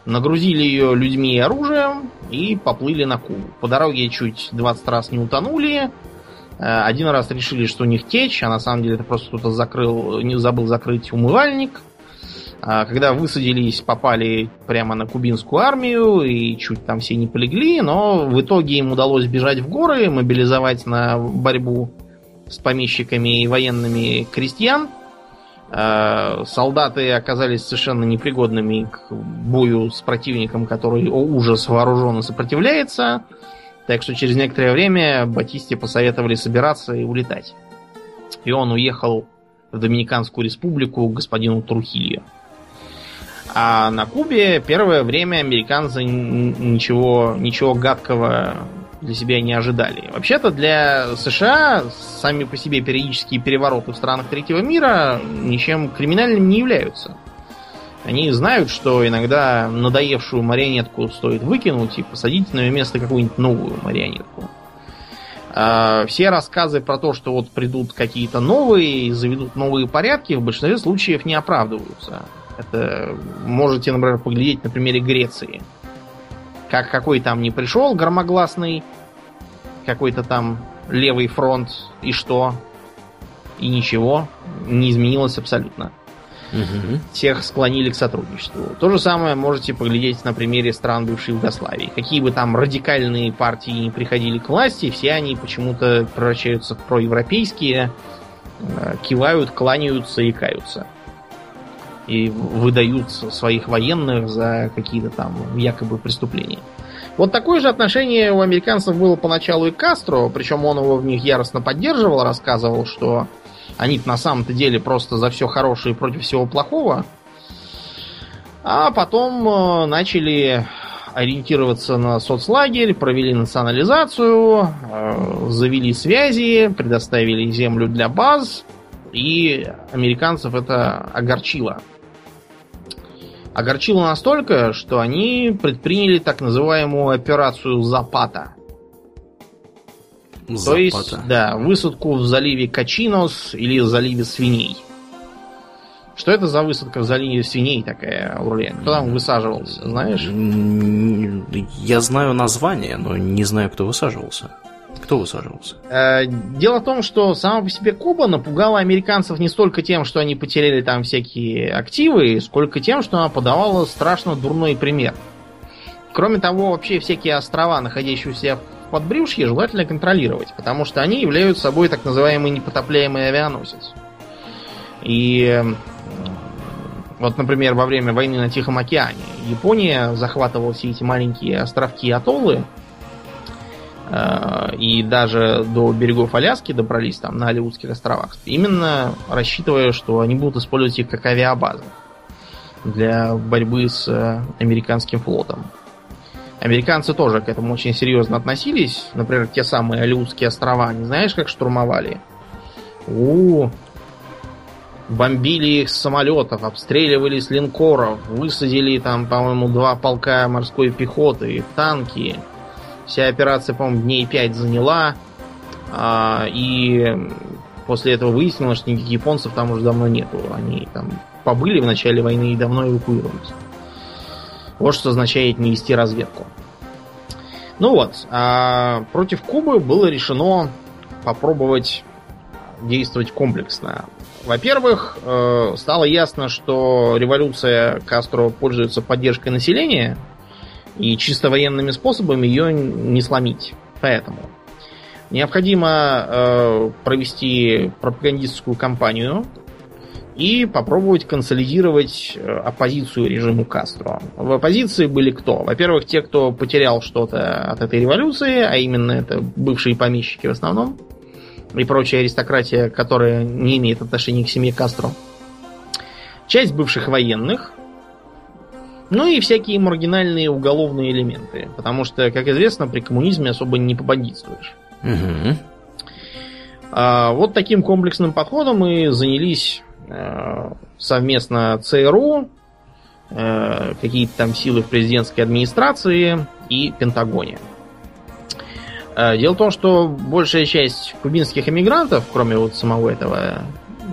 нагрузили ее людьми и оружием и поплыли на Кубу. По дороге чуть 20 раз не утонули, один раз решили, что у них течь, а на самом деле это просто кто-то закрыл, не забыл закрыть умывальник. А когда высадились, попали прямо на кубинскую армию и чуть там все не полегли, но в итоге им удалось бежать в горы, мобилизовать на борьбу с помещиками и военными крестьян. Э, солдаты оказались совершенно непригодными к бою с противником, который, о ужас, вооружен и сопротивляется. Так что через некоторое время Батисте посоветовали собираться и улетать. И он уехал в Доминиканскую республику к господину Трухильо. А на Кубе первое время американцы ничего, ничего гадкого для себя не ожидали. Вообще-то для США сами по себе периодические перевороты в странах третьего мира ничем криминальным не являются. Они знают, что иногда надоевшую марионетку стоит выкинуть и посадить на ее место какую-нибудь новую марионетку. А все рассказы про то, что вот придут какие-то новые и заведут новые порядки, в большинстве случаев не оправдываются. Это можете, например, поглядеть на примере Греции. Как какой там не пришел громогласный, какой-то там левый фронт, и что? И ничего, не изменилось абсолютно. Угу. Всех склонили к сотрудничеству. То же самое можете поглядеть на примере стран бывшей Югославии. Какие бы там радикальные партии не приходили к власти, все они почему-то превращаются в проевропейские, э, кивают, кланяются и каются. И выдают своих военных за какие-то там якобы преступления. Вот такое же отношение у американцев было поначалу и Кастро, причем он его в них яростно поддерживал, рассказывал, что они на самом-то деле просто за все хорошее и против всего плохого. А потом э, начали ориентироваться на соцлагерь, провели национализацию, э, завели связи, предоставили землю для баз, и американцев это огорчило. Огорчило настолько, что они предприняли так называемую операцию Запата. Запата. То есть, да, высадку в заливе Качинос или в заливе свиней. Что это за высадка в заливе свиней такая, Урлен? Кто там высаживался, знаешь? Я знаю название, но не знаю, кто высаживался. Кто высаживался? Э, дело в том, что сама по себе Куба напугала американцев не столько тем, что они потеряли там всякие активы, сколько тем, что она подавала страшно дурной пример. Кроме того, вообще всякие острова, находящиеся подбрюшье желательно контролировать, потому что они являются собой так называемый непотопляемый авианосец. И вот, например, во время войны на Тихом океане Япония захватывала все эти маленькие островки и атоллы, э, и даже до берегов Аляски добрались там на Алиутских островах, именно рассчитывая, что они будут использовать их как авиабазы для борьбы с э, американским флотом. Американцы тоже к этому очень серьезно относились. Например, те самые Алиутские острова. Не знаешь, как штурмовали? У, бомбили их с самолетов, обстреливали с линкоров, высадили там, по-моему, два полка морской пехоты, танки. Вся операция, по-моему, дней пять заняла. А, и после этого выяснилось, что никаких японцев там уже давно нету. Они там побыли в начале войны и давно эвакуировались. Вот что означает не вести разведку. Ну вот, а против Кубы было решено попробовать действовать комплексно. Во-первых, э, стало ясно, что революция Кастро пользуется поддержкой населения, и чисто военными способами ее не сломить. Поэтому необходимо э, провести пропагандистскую кампанию, и попробовать консолидировать э, оппозицию режиму Кастро. В оппозиции были кто? Во-первых, те, кто потерял что-то от этой революции, а именно это бывшие помещики в основном, и прочая аристократия, которая не имеет отношения к семье Кастро. Часть бывших военных, ну и всякие маргинальные уголовные элементы. Потому что, как известно, при коммунизме особо не побандитствуешь. Угу. А, вот таким комплексным подходом мы занялись совместно ЦРУ, э, какие-то там силы в президентской администрации и Пентагоне. Э, дело в том, что большая часть кубинских эмигрантов, кроме вот самого этого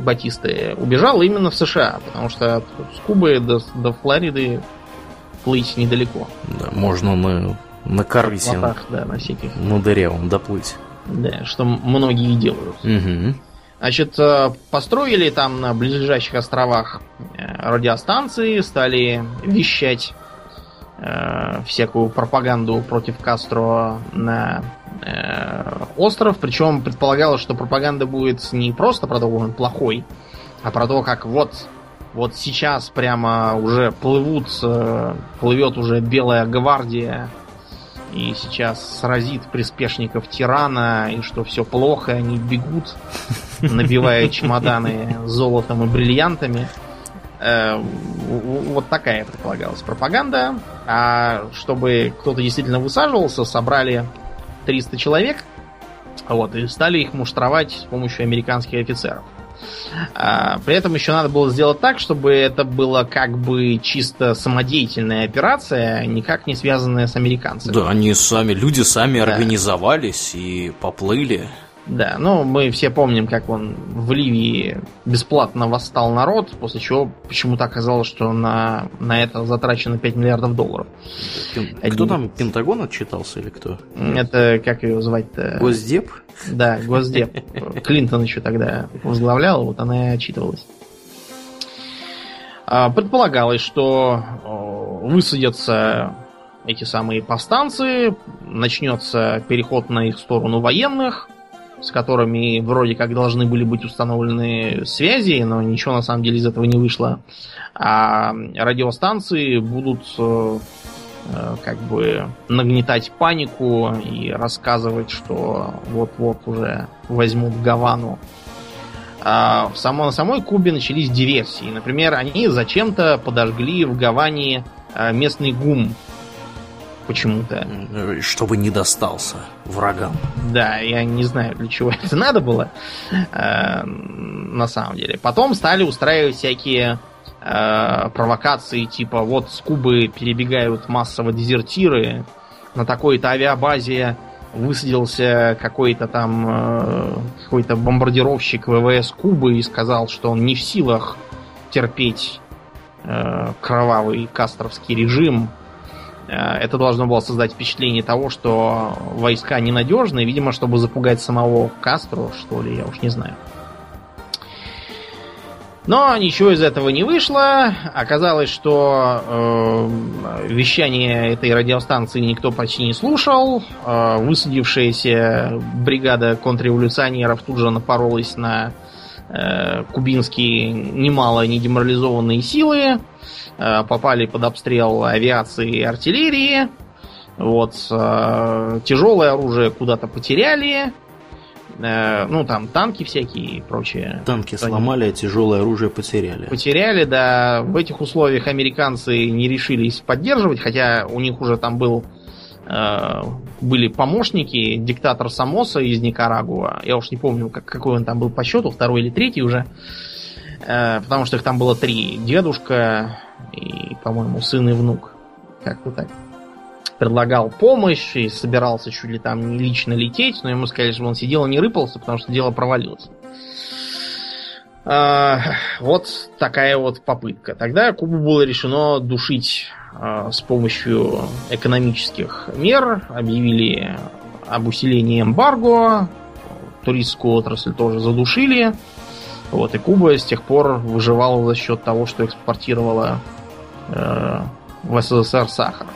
Батисты, убежала именно в США, потому что с Кубы до, до Флориды плыть недалеко. Да, можно на, на Карвисе, да, на всяких. На дыре доплыть. Да, что многие делают. Угу. Значит, э, построили там на близлежащих островах э, радиостанции, стали вещать э, всякую пропаганду против Кастро на э, остров. Причем предполагалось, что пропаганда будет не просто про то, он плохой, а про то, как вот, вот сейчас прямо уже плывут, э, плывет уже Белая гвардия и сейчас сразит приспешников тирана, и что все плохо, они бегут, набивая чемоданы золотом и бриллиантами. Э, вот такая предполагалась пропаганда. А чтобы кто-то действительно высаживался, собрали 300 человек, вот, и стали их муштровать с помощью американских офицеров. А, при этом еще надо было сделать так, чтобы это было как бы чисто самодеятельная операция, никак не связанная с американцами. Да, они сами, люди сами да. организовались и поплыли. Да, ну мы все помним, как он в Ливии бесплатно восстал народ, после чего почему-то оказалось, что на, на это затрачено 5 миллиардов долларов. Кто Один... там, Пентагон отчитался или кто? Это, как ее звать-то? Госдеп? Да, Госдеп. Клинтон еще тогда возглавлял, вот она и отчитывалась. А, предполагалось, что высадятся эти самые повстанцы, начнется переход на их сторону военных, с которыми вроде как должны были быть установлены связи, но ничего на самом деле из этого не вышло. А радиостанции будут э, э, как бы нагнетать панику и рассказывать, что вот-вот уже возьмут Гавану. А в само, на самой Кубе начались диверсии. Например, они зачем-то подожгли в Гаване э, местный ГУМ, почему-то. Чтобы не достался врагам. Да, я не знаю, для чего это надо было. Э, на самом деле. Потом стали устраивать всякие э, провокации, типа вот с Кубы перебегают массово дезертиры, на такой-то авиабазе высадился какой-то там э, какой-то бомбардировщик ВВС Кубы и сказал, что он не в силах терпеть э, кровавый кастровский режим, Э, это должно было создать впечатление того, что войска ненадежны, видимо, чтобы запугать самого Кастро, что ли, я уж не знаю. Но ничего из этого не вышло. Оказалось, что э, вещание этой радиостанции никто почти не слушал. Э, высадившаяся бригада контрреволюционеров тут же напоролась на э, кубинские немало недеморализованные силы. Э, попали под обстрел авиации и артиллерии. Вот, э, тяжелое оружие куда-то потеряли. Э, ну, там танки всякие и прочее. Танки сломали, а тяжелое оружие потеряли. Потеряли, да. В этих условиях американцы не решились поддерживать, хотя у них уже там был были помощники, диктатор Самоса из Никарагуа. Я уж не помню, как, какой он там был по счету, второй или третий уже. Потому что их там было три. Дедушка, и, по-моему, сын и внук. Как-то так. Предлагал помощь и собирался чуть ли там не лично лететь, но ему сказали, что он сидел и не рыпался, потому что дело провалилось. А, вот такая вот попытка. Тогда Кубу было решено душить а, с помощью экономических мер. Объявили об усилении эмбарго. Туристскую отрасль тоже задушили. Вот, и Куба с тех пор выживала за счет того, что экспортировала э, в СССР сахар.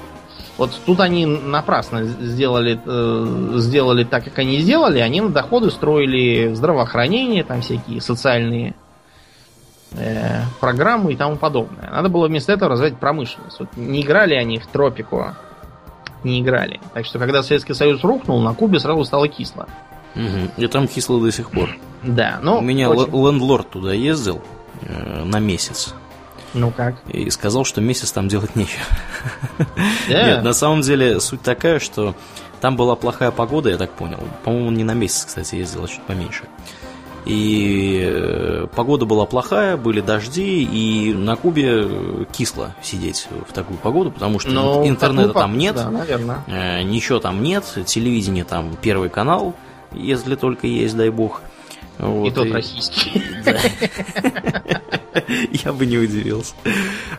Вот тут они напрасно сделали, э, сделали так, как они сделали. Они на доходы строили здравоохранение, там всякие социальные э, программы и тому подобное. Надо было вместо этого развивать промышленность. Вот не играли они в тропику, не играли. Так что, когда Советский Союз рухнул, на Кубе сразу стало кисло. Угу. И там кисло до сих пор. Да, ну... У меня очень... лендлорд туда ездил э, на месяц. Ну как? И сказал, что месяц там делать нечего. Yeah. Нет, на самом деле суть такая, что там была плохая погода, я так понял. По-моему, не на месяц, кстати, ездил, а чуть поменьше. И э, погода была плохая, были дожди, и на Кубе кисло сидеть в такую погоду, потому что ну, интернета там нет, да, наверное. Э, ничего там нет, телевидение там первый канал, если только есть, дай бог. Вот, и тот и... российский. Я бы не удивился.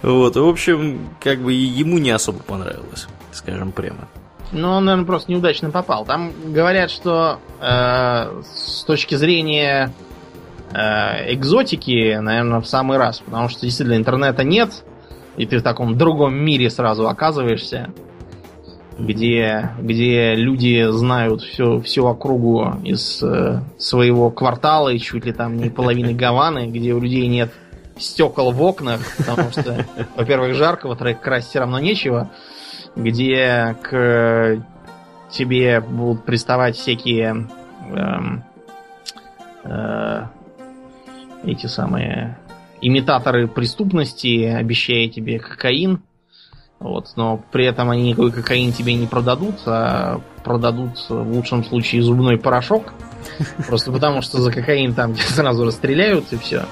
Вот, в общем, как бы ему не особо понравилось, скажем прямо. Ну, он, наверное, просто неудачно попал. Там говорят, что э, с точки зрения э, экзотики, наверное, в самый раз. Потому что действительно интернета нет, и ты в таком другом мире сразу оказываешься где, где люди знают всю, всю округу из э, своего квартала и чуть ли там не половины Гаваны, где у людей нет стекол в окнах, потому что, во-первых, жарко, во-вторых, красть все равно нечего, где к тебе будут приставать всякие эм, э, эти самые имитаторы преступности, обещая тебе кокаин, Вот, но при этом они никакой кокаин тебе не продадут, а продадут в лучшем случае зубной порошок. Просто потому, что за кокаин там сразу расстреляют и все.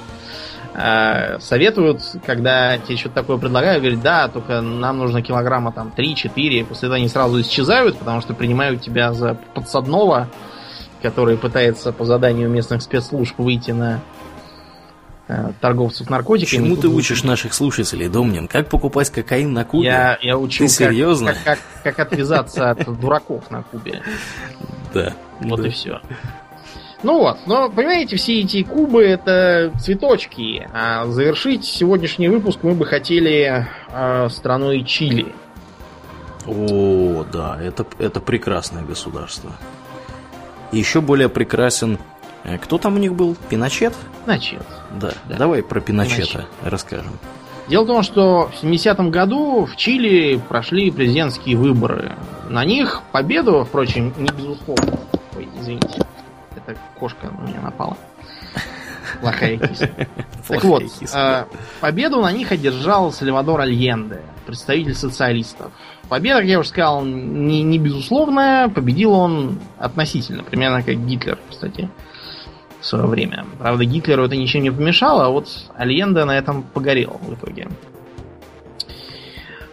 А, советуют, когда тебе что-то такое предлагают, говорят, да, только нам нужно килограмма там 3-4, после этого они сразу исчезают, потому что принимают тебя за подсадного, который пытается по заданию местных спецслужб выйти на торговцев наркотиками. Чему ты учишь наших слушателей, Домнин? Как покупать кокаин на Кубе? Я, я учил, ты серьезно? Как, как, как, как отвязаться от дураков на Кубе. Да. Вот и все. Ну вот, но понимаете, все эти кубы это цветочки. А завершить сегодняшний выпуск мы бы хотели э, страной Чили. О, да, это, это прекрасное государство. Еще более прекрасен... Э, кто там у них был? Пиночет? Пиночет. Да. да. Давай про Пиночета Пиночет. расскажем. Дело в том, что в 70-м году в Чили прошли президентские выборы. На них победу, впрочем, не безусловно. Ой, извините эта кошка на меня напала. Плохая киса. Так вот, э, победу на них одержал Сальвадор Альенде, представитель социалистов. Победа, как я уже сказал, не, не безусловная, победил он относительно, примерно как Гитлер, кстати, в свое время. Правда, Гитлеру это ничем не помешало, а вот Альенде на этом погорел в итоге.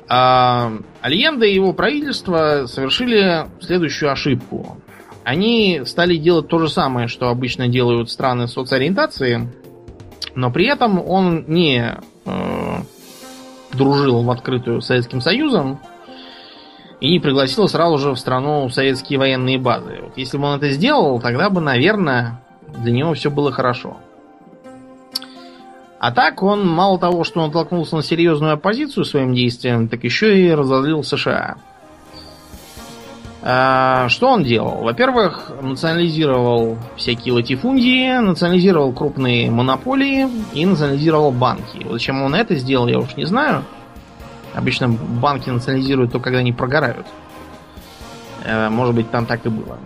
А, Альенде и его правительство совершили следующую ошибку они стали делать то же самое, что обычно делают страны соцориентации, но при этом он не э, дружил в открытую с Советским Союзом и не пригласил сразу же в страну советские военные базы. Вот если бы он это сделал, тогда бы, наверное, для него все было хорошо. А так он мало того, что он толкнулся на серьезную оппозицию своим действиям, так еще и разозлил США. А, что он делал? Во-первых, национализировал всякие латифундии, национализировал крупные монополии и национализировал банки. Зачем он это сделал, я уж не знаю. Обычно банки национализируют только когда они прогорают. Э, может быть, там так и было.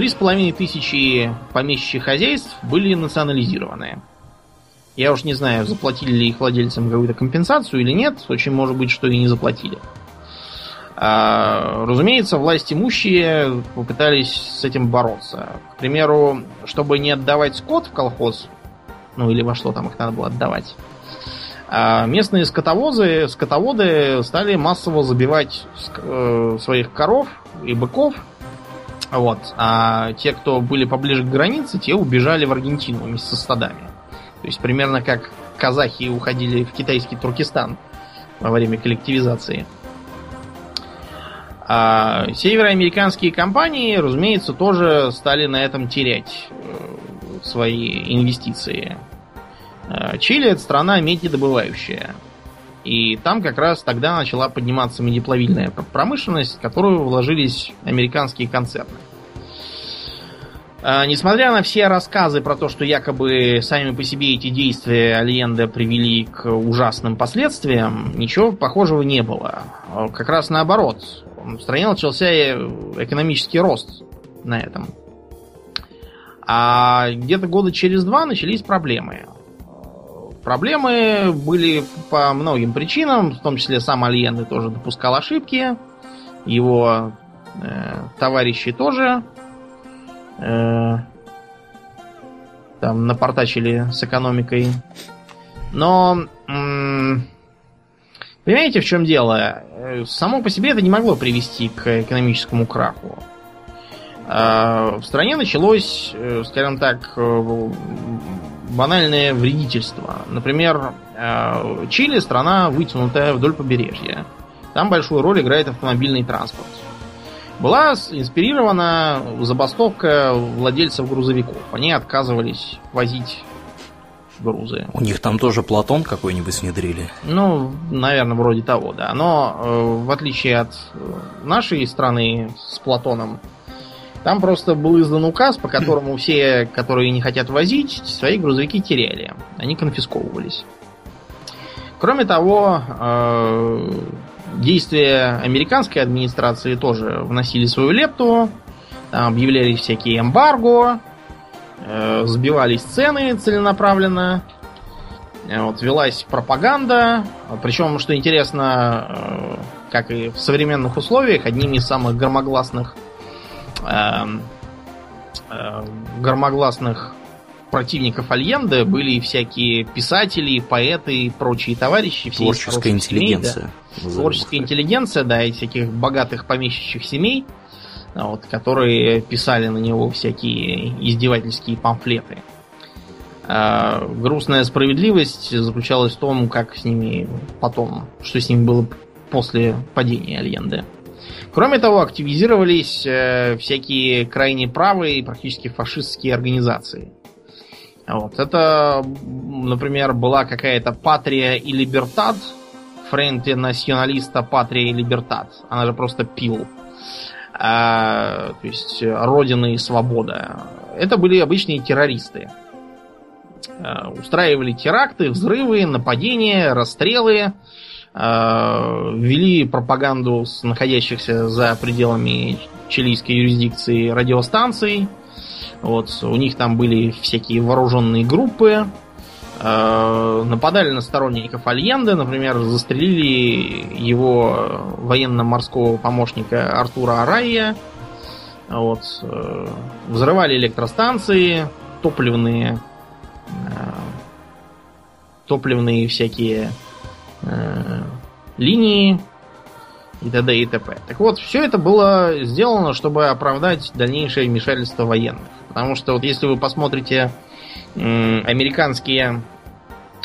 Три с половиной тысячи помещичьих хозяйств были национализированы. Я уж не знаю, заплатили ли их владельцам какую-то компенсацию или нет. Очень может быть, что и не заплатили. А, разумеется, власть имущие попытались с этим бороться. К примеру, чтобы не отдавать скот в колхоз, ну или во что там их надо было отдавать, а местные скотовозы, скотоводы стали массово забивать э, своих коров и быков. Вот. А те, кто были поближе к границе, те убежали в Аргентину вместе со стадами. То есть примерно как казахи уходили в китайский Туркестан во время коллективизации. А североамериканские компании, разумеется, тоже стали на этом терять э, свои инвестиции. Э, Чили это страна медидобывающая. И там как раз тогда начала подниматься медиплавильная промышленность, в которую вложились американские концерны. А, несмотря на все рассказы про то, что якобы сами по себе эти действия Альенда привели к ужасным последствиям, ничего похожего не было. Как раз наоборот в стране начался экономический рост на этом. А где-то года через два начались проблемы. Проблемы были по многим причинам, в том числе сам Альенде тоже допускал ошибки, его э, товарищи тоже э, там напортачили с экономикой. Но м- Понимаете, в чем дело? Э, само по себе это не могло привести к экономическому краху. А, в стране началось, э, скажем так, э, банальное вредительство. Например, Чили страна вытянутая вдоль побережья. Там большую роль играет автомобильный транспорт. Была инспирирована забастовка владельцев грузовиков. Они отказывались возить грузы. У них там тоже Платон какой-нибудь внедрили? Ну, наверное, вроде того, да. Но э, в отличие от э, нашей страны с Платоном, там просто был издан указ, по которому все, которые не хотят возить, свои грузовики теряли. Они конфисковывались. Кроме того, э, действия американской администрации тоже вносили свою лепту. Там объявлялись всякие эмбарго, Э, сбивались цены целенаправленно. Вот, велась пропаганда. Причем, что интересно, как и в современных условиях, одними из самых громогласных э, э, громогласных противников Альенде были всякие писатели, поэты и прочие товарищи. Все Творческая интеллигенция. Семей, да. Творческая интеллигенция, да, и всяких богатых помещичьих семей, вот, которые писали на него всякие издевательские памфлеты. А, грустная справедливость заключалась в том, как с ними потом, что с ними было после падения Альенде. Кроме того, активизировались э, всякие крайне правые и практически фашистские организации. Вот. Это, например, была какая-то Патрия и Либертат, Френте националиста Патрия и Либертат. Она же просто пил. А, то есть Родина и Свобода. Это были обычные террористы. А, устраивали теракты, взрывы, нападения, расстрелы. А, вели пропаганду с находящихся за пределами чилийской юрисдикции радиостанций. Вот, у них там были всякие вооруженные группы, э, нападали на сторонников Альенде, например, застрелили его военно-морского помощника Артура Арайя, вот, э, взрывали электростанции, топливные, э, топливные всякие э, линии и т.д. и т.п. Так вот, все это было сделано, чтобы оправдать дальнейшее вмешательство военных. Потому что вот если вы посмотрите американские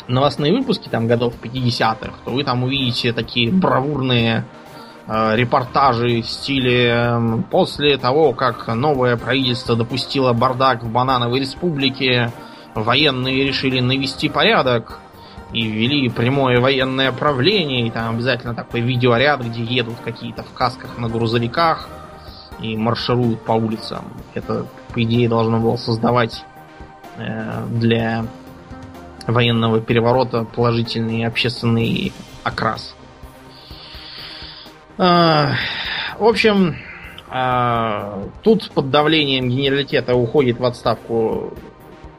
новостные выпуски там годов 50-х, то вы там увидите такие бравурные э, репортажи в стиле после того, как новое правительство допустило бардак в банановой республике, военные решили навести порядок и ввели прямое военное правление, и там обязательно такой видеоряд, где едут какие-то в касках на грузовиках и маршируют по улицам. Это по идее, должно было создавать э, для военного переворота положительный общественный окрас. Э, в общем, э, тут под давлением генералитета уходит в отставку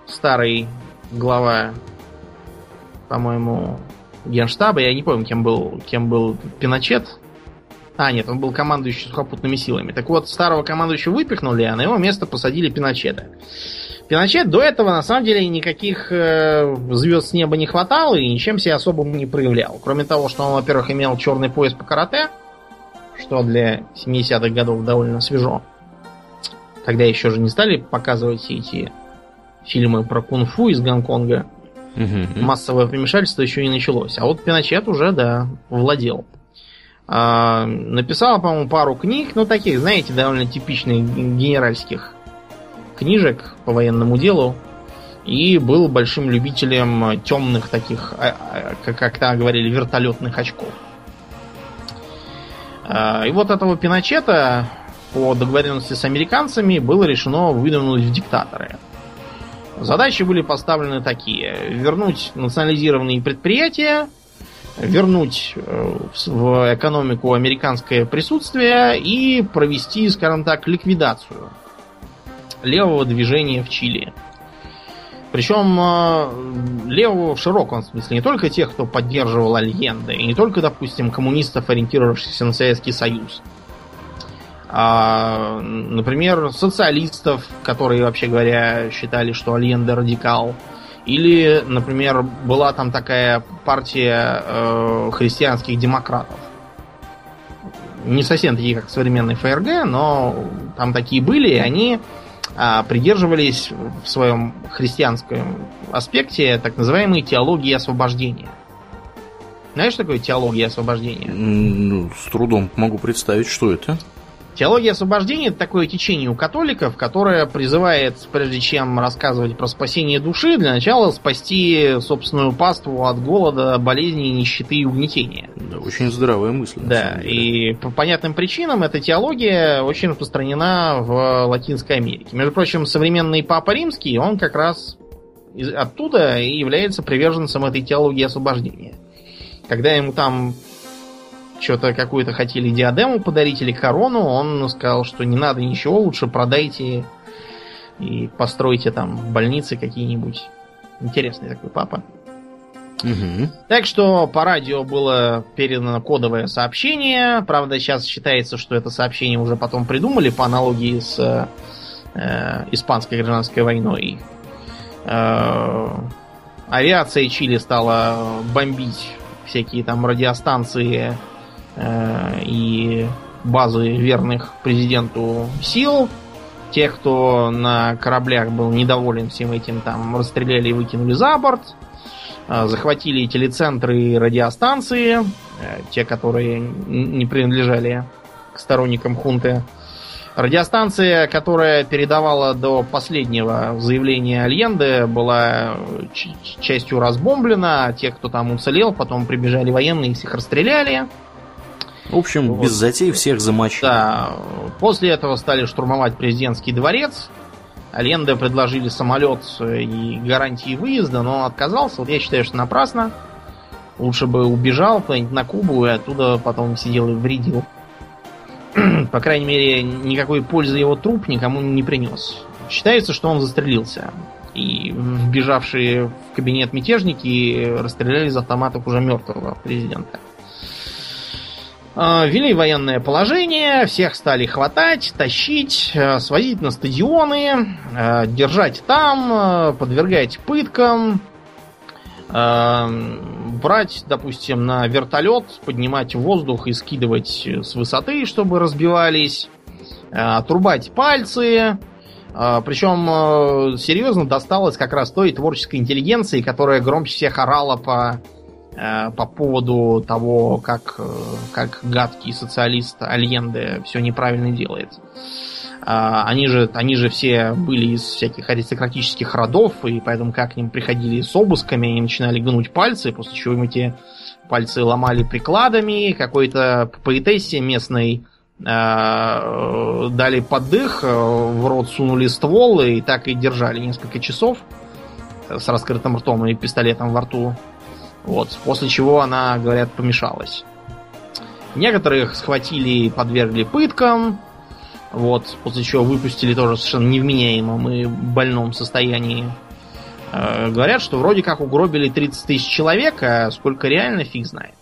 старый глава, по-моему, генштаба. Я не помню, кем был, кем был Пиночет. А, нет, он был командующий сухопутными силами. Так вот, старого командующего выпихнули, а на его место посадили Пиночета. Пиночет до этого, на самом деле, никаких э, звезд с неба не хватало и ничем себя особо не проявлял. Кроме того, что он, во-первых, имел черный пояс по карате, что для 70-х годов довольно свежо. Тогда еще же не стали показывать все эти фильмы про кунг-фу из Гонконга. Угу. Массовое вмешательство еще не началось. А вот Пиночет уже, да, владел. А, написал, по-моему, пару книг, ну, таких, знаете, довольно типичных генеральских книжек по военному делу. И был большим любителем темных таких, а, а, как, как говорили, вертолетных очков. И вот этого Пиночета по договоренности с американцами было решено выдвинуть в диктаторы. Задачи были поставлены такие. Вернуть национализированные предприятия, вернуть э, в экономику американское присутствие и провести, скажем так, ликвидацию левого движения в Чили. Причем э, левого в широком смысле, не только тех, кто поддерживал Альенде, и не только, допустим, коммунистов, ориентировавшихся на Советский Союз, а, например, социалистов, которые, вообще говоря, считали, что Альенде радикал, или, например, была там такая партия э, христианских демократов. Не совсем такие, как современный ФРГ, но там такие были, и они э, придерживались в своем христианском аспекте так называемой теологии освобождения. Знаешь, такое теология освобождения? Ну, с трудом могу представить, что это. Теология освобождения это такое течение у католиков, которое призывает, прежде чем рассказывать про спасение души, для начала спасти собственную паству от голода, болезней, нищеты и угнетения. Да, очень здравая мысль. Да, и по понятным причинам эта теология очень распространена в Латинской Америке. Между прочим, современный Папа Римский, он как раз оттуда и является приверженцем этой теологии освобождения. Когда ему там что-то какую-то хотели диадему подарить или корону, он сказал, что не надо ничего, лучше продайте и постройте там больницы какие-нибудь. Интересный такой папа. Угу. Так что по радио было передано кодовое сообщение. Правда, сейчас считается, что это сообщение уже потом придумали по аналогии с э, испанской гражданской войной. Э, авиация Чили стала бомбить всякие там радиостанции э, и базы верных президенту сил. Тех, кто на кораблях был недоволен всем этим, там расстреляли и выкинули за борт. Э, захватили телецентры и радиостанции, э, те, которые не принадлежали к сторонникам хунты. Радиостанция, которая передавала до последнего заявления Альенде, была частью разбомблена. Те, кто там уцелел, потом прибежали военные и всех расстреляли. В общем, вот. без затей всех замочили. Да. После этого стали штурмовать президентский дворец. Аленде предложили самолет и гарантии выезда, но он отказался. Вот я считаю, что напрасно. Лучше бы убежал куда-нибудь на Кубу и оттуда потом сидел и вредил. По крайней мере, никакой пользы его труп никому не принес. Считается, что он застрелился. И вбежавшие в кабинет мятежники расстреляли из автоматов уже мертвого президента. А, ввели военное положение, всех стали хватать, тащить, э, свозить на стадионы, э, держать там, э, подвергать пыткам, брать, допустим, на вертолет, поднимать в воздух и скидывать с высоты, чтобы разбивались, отрубать пальцы. Причем серьезно досталось как раз той творческой интеллигенции, которая громче всех орала по, по поводу того, как, как гадкий социалист Альенде все неправильно делает. А, они же, они же все были из всяких аристократических родов, и поэтому как к ним приходили с обысками, они начинали гнуть пальцы, после чего им эти пальцы ломали прикладами, какой-то поэтессе местной э, дали поддых, в рот сунули ствол и так и держали несколько часов с раскрытым ртом и пистолетом во рту. Вот, после чего она, говорят, помешалась. Некоторых схватили и подвергли пыткам, вот, после чего выпустили тоже совершенно невменяемом и больном состоянии. Э, говорят, что вроде как угробили 30 тысяч человек, а сколько реально, фиг знает.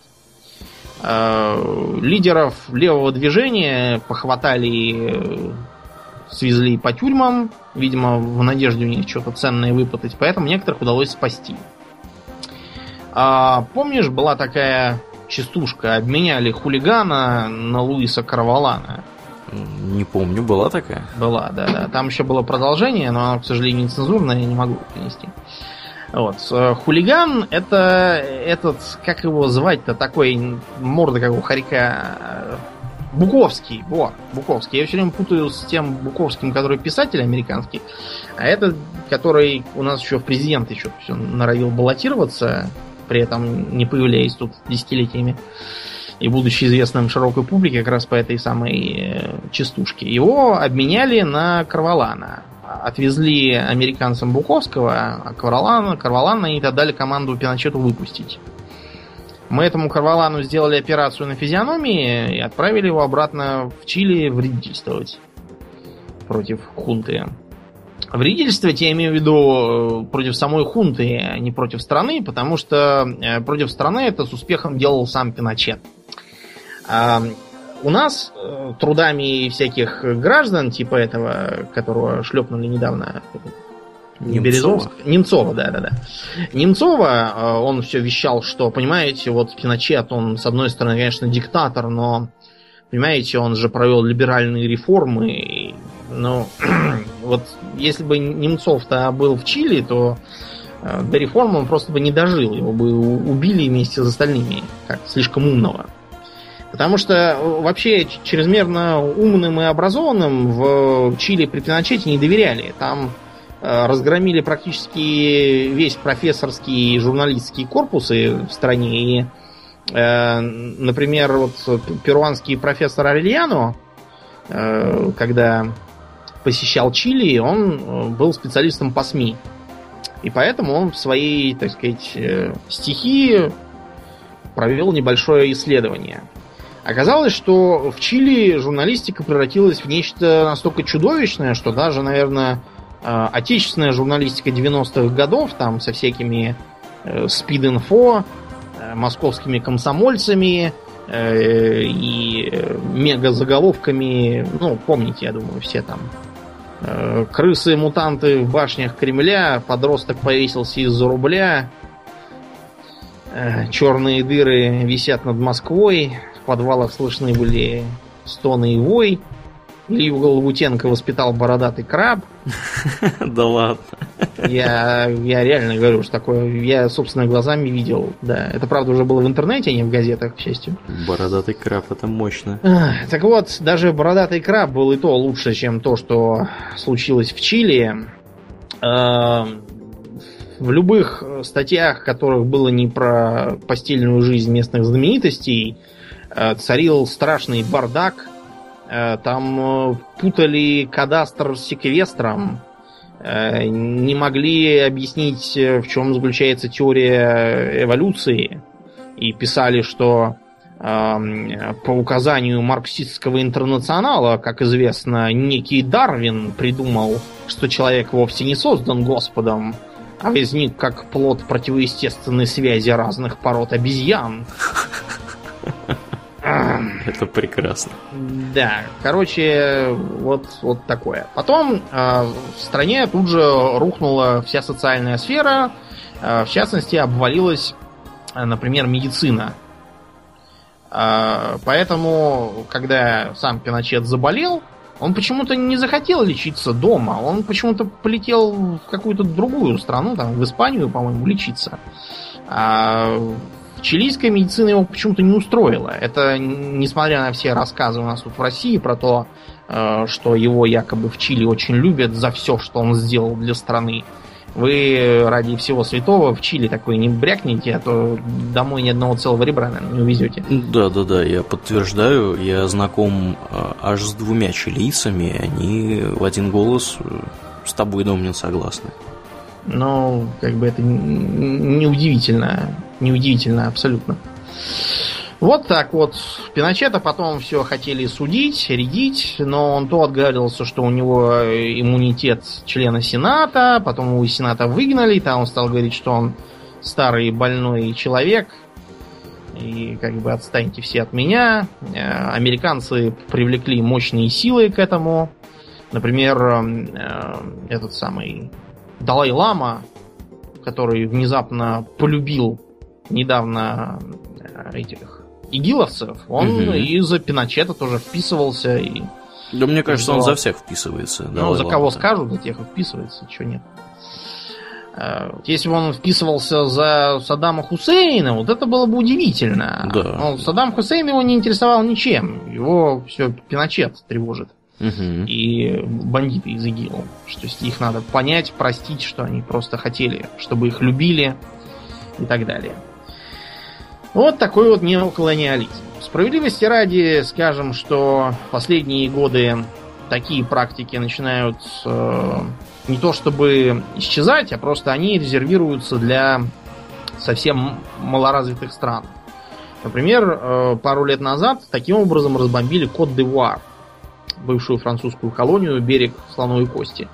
Э, лидеров левого движения похватали, свезли по тюрьмам, видимо, в надежде у них что-то ценное выпытать, поэтому некоторых удалось спасти. А, помнишь, была такая частушка, обменяли хулигана на Луиса Карвалана? Не помню, была такая? Была, да, да. Там еще было продолжение, но оно, к сожалению, нецензурное, я не могу принести. Вот. Э, хулиган это этот, как его звать-то, такой морда, как у хорька. Э, Буковский, вот, Буковский. Я все время путаю с тем Буковским, который писатель американский, а этот, который у нас еще в президенты еще все норовил баллотироваться, при этом не появляясь тут десятилетиями и будучи известным широкой публике как раз по этой самой э, частушке, его обменяли на Карвалана. Отвезли американцам Буковского, а Карвалана, Карвалана они дали команду Пиночету выпустить. Мы этому Карвалану сделали операцию на физиономии и отправили его обратно в Чили вредительствовать против хунты. Вредительствовать я имею в виду э, против самой хунты, а не против страны, потому что э, против страны это с успехом делал сам Пиночет. А у нас э, трудами всяких граждан, типа этого, которого шлепнули недавно, Немцова. Немцова, да, да, да. Немцова, он все вещал, что, понимаете, вот Пиночет, он, с одной стороны, конечно, диктатор, но, понимаете, он же провел либеральные реформы. Ну, вот если бы Немцов-то был в Чили, то э, до реформы он просто бы не дожил. Его бы убили вместе с остальными, как слишком умного. Потому что э, вообще чрезмерно умным и образованным в Чили при Пиночете не доверяли. Там э, разгромили практически весь профессорский и журналистский корпусы в стране. И, э, например, вот перуанский профессор Арельяно, э, когда посещал Чили, он э, был специалистом по СМИ. И поэтому он в своей, так сказать, э, стихи провел небольшое исследование. Оказалось, что в Чили журналистика превратилась в нечто настолько чудовищное, что даже, наверное, э, отечественная журналистика 90-х годов, там со всякими Спид-инфо, московскими комсомольцами и мега-заголовками. Ну, помните, я думаю, все там. Крысы-мутанты в башнях Кремля, подросток повесился из-за рубля, черные дыры висят над Москвой, в подвалах слышны были стоны и вой. Илью Голубутенко воспитал бородатый краб. Да ладно. Я, я реально говорю, что такое. Я собственными глазами видел. Да, это правда уже было в интернете, а не в газетах, к счастью. Бородатый краб, это мощно. Так вот, даже бородатый краб был и то лучше, чем то, что случилось в Чили. Эм, в любых статьях, которых было не про постельную жизнь местных знаменитостей, э, царил страшный бардак там э, путали кадастр с секвестром. Э, не могли объяснить, в чем заключается теория эволюции. И писали, что по указанию марксистского интернационала, как известно, некий Дарвин придумал, что человек вовсе не создан Господом, а возник как плод противоестественной связи разных пород обезьян. Это прекрасно. Да, короче, вот, вот такое. Потом э, в стране тут же рухнула вся социальная сфера. Э, в частности, обвалилась, э, например, медицина. Э, поэтому, когда сам Пиночет заболел, он почему-то не захотел лечиться дома. Он почему-то полетел в какую-то другую страну, там, в Испанию, по-моему, лечиться. А Чилийская медицина его почему-то не устроила. Это несмотря на все рассказы у нас тут в России про то, э, что его якобы в Чили очень любят за все, что он сделал для страны. Вы ради всего святого в Чили такой не брякнете, а то домой ни одного целого ребра, наверное, не увезете. Да, да, да, я подтверждаю. Я знаком э, аж с двумя чилийцами, они в один голос э, с тобой, Домнин, согласны. Ну, как бы это неудивительно. Неудивительно абсолютно. Вот так вот. Пиночета потом все хотели судить, рядить, но он то отговаривался, что у него иммунитет члена Сената, потом его из Сената выгнали, там он стал говорить, что он старый больной человек, и как бы отстаньте все от меня. Э, американцы привлекли мощные силы к этому. Например, э, этот самый Далай-Лама, который внезапно полюбил недавно э, этих игиловцев, он угу. из-за Пиночета тоже вписывался. И да мне кажется, он за всех вписывается. Ну, за кого скажут, за тех и вписывается, чего нет. Э, если бы он вписывался за Саддама Хусейна, вот это было бы удивительно. Да. Но Саддам Хусейн его не интересовал ничем. Его все Пиночет тревожит. Угу. И бандиты из ИГИЛ. Что их надо понять, простить, что они просто хотели, чтобы их любили и так далее. Вот такой вот неоколониализм. Справедливости ради скажем, что последние годы такие практики начинают э, не то чтобы исчезать, а просто они резервируются для совсем малоразвитых стран. Например, э, пару лет назад таким образом разбомбили Кот-де-Вуар, бывшую французскую колонию, берег слоновой кости.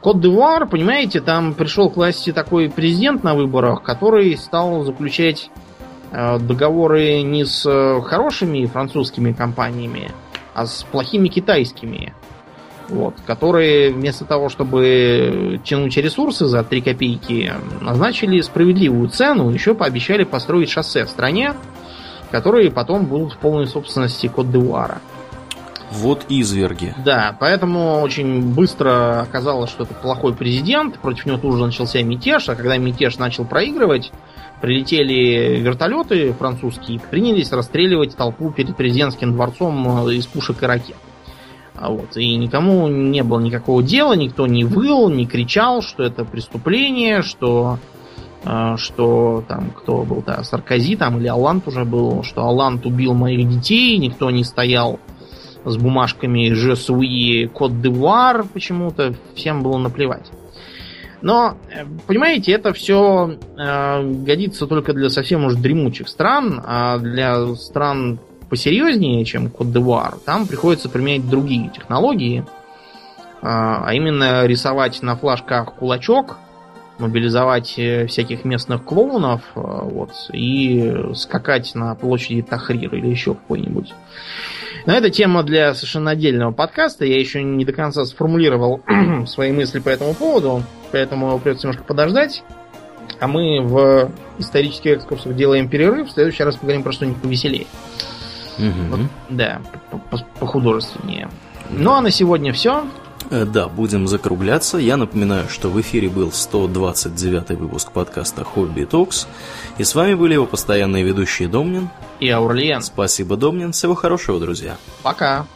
Кот-де-Вуар, понимаете, там пришел к власти такой президент на выборах, который стал заключать договоры не с э, хорошими французскими компаниями, а с плохими китайскими. Вот, которые вместо того, чтобы тянуть ресурсы за 3 копейки, назначили справедливую цену, еще пообещали построить шоссе в стране, которые потом будут в полной собственности Кот-де-Вуара. Вот изверги. Да, поэтому очень быстро оказалось, что это плохой президент, против него тут же начался мятеж, а когда мятеж начал проигрывать, прилетели вертолеты французские, принялись расстреливать толпу перед президентским дворцом э, из пушек и ракет. А вот. И никому не было никакого дела, никто не выл, не кричал, что это преступление, что э, что там кто был, да, Саркози там или Алланд уже был, что Алланд убил моих детей, никто не стоял с бумажками «Je suis Côte d'Ivoire» почему-то, всем было наплевать. Но, э, понимаете, это все э, годится только для совсем уж дремучих стран, а для стран посерьезнее, чем Кот-де-Вуар, там приходится применять другие технологии, э, а именно рисовать на флажках кулачок мобилизовать э, всяких местных клоунов э, вот, и скакать на площади Тахрир или еще какой-нибудь. Но это тема для совершенно отдельного подкаста. Я еще не до конца сформулировал свои мысли по этому поводу, поэтому придется немножко подождать. А мы в исторических экскурсах делаем перерыв. В следующий раз поговорим про что-нибудь повеселее. Угу. Вот, да, похудожественнее. Ну а на сегодня все. Э, да, будем закругляться. Я напоминаю, что в эфире был 129 выпуск подкаста Хобби Токс. И с вами были его постоянные ведущие Домнин и Аурлиен. Спасибо, Домнин. Всего хорошего, друзья. Пока.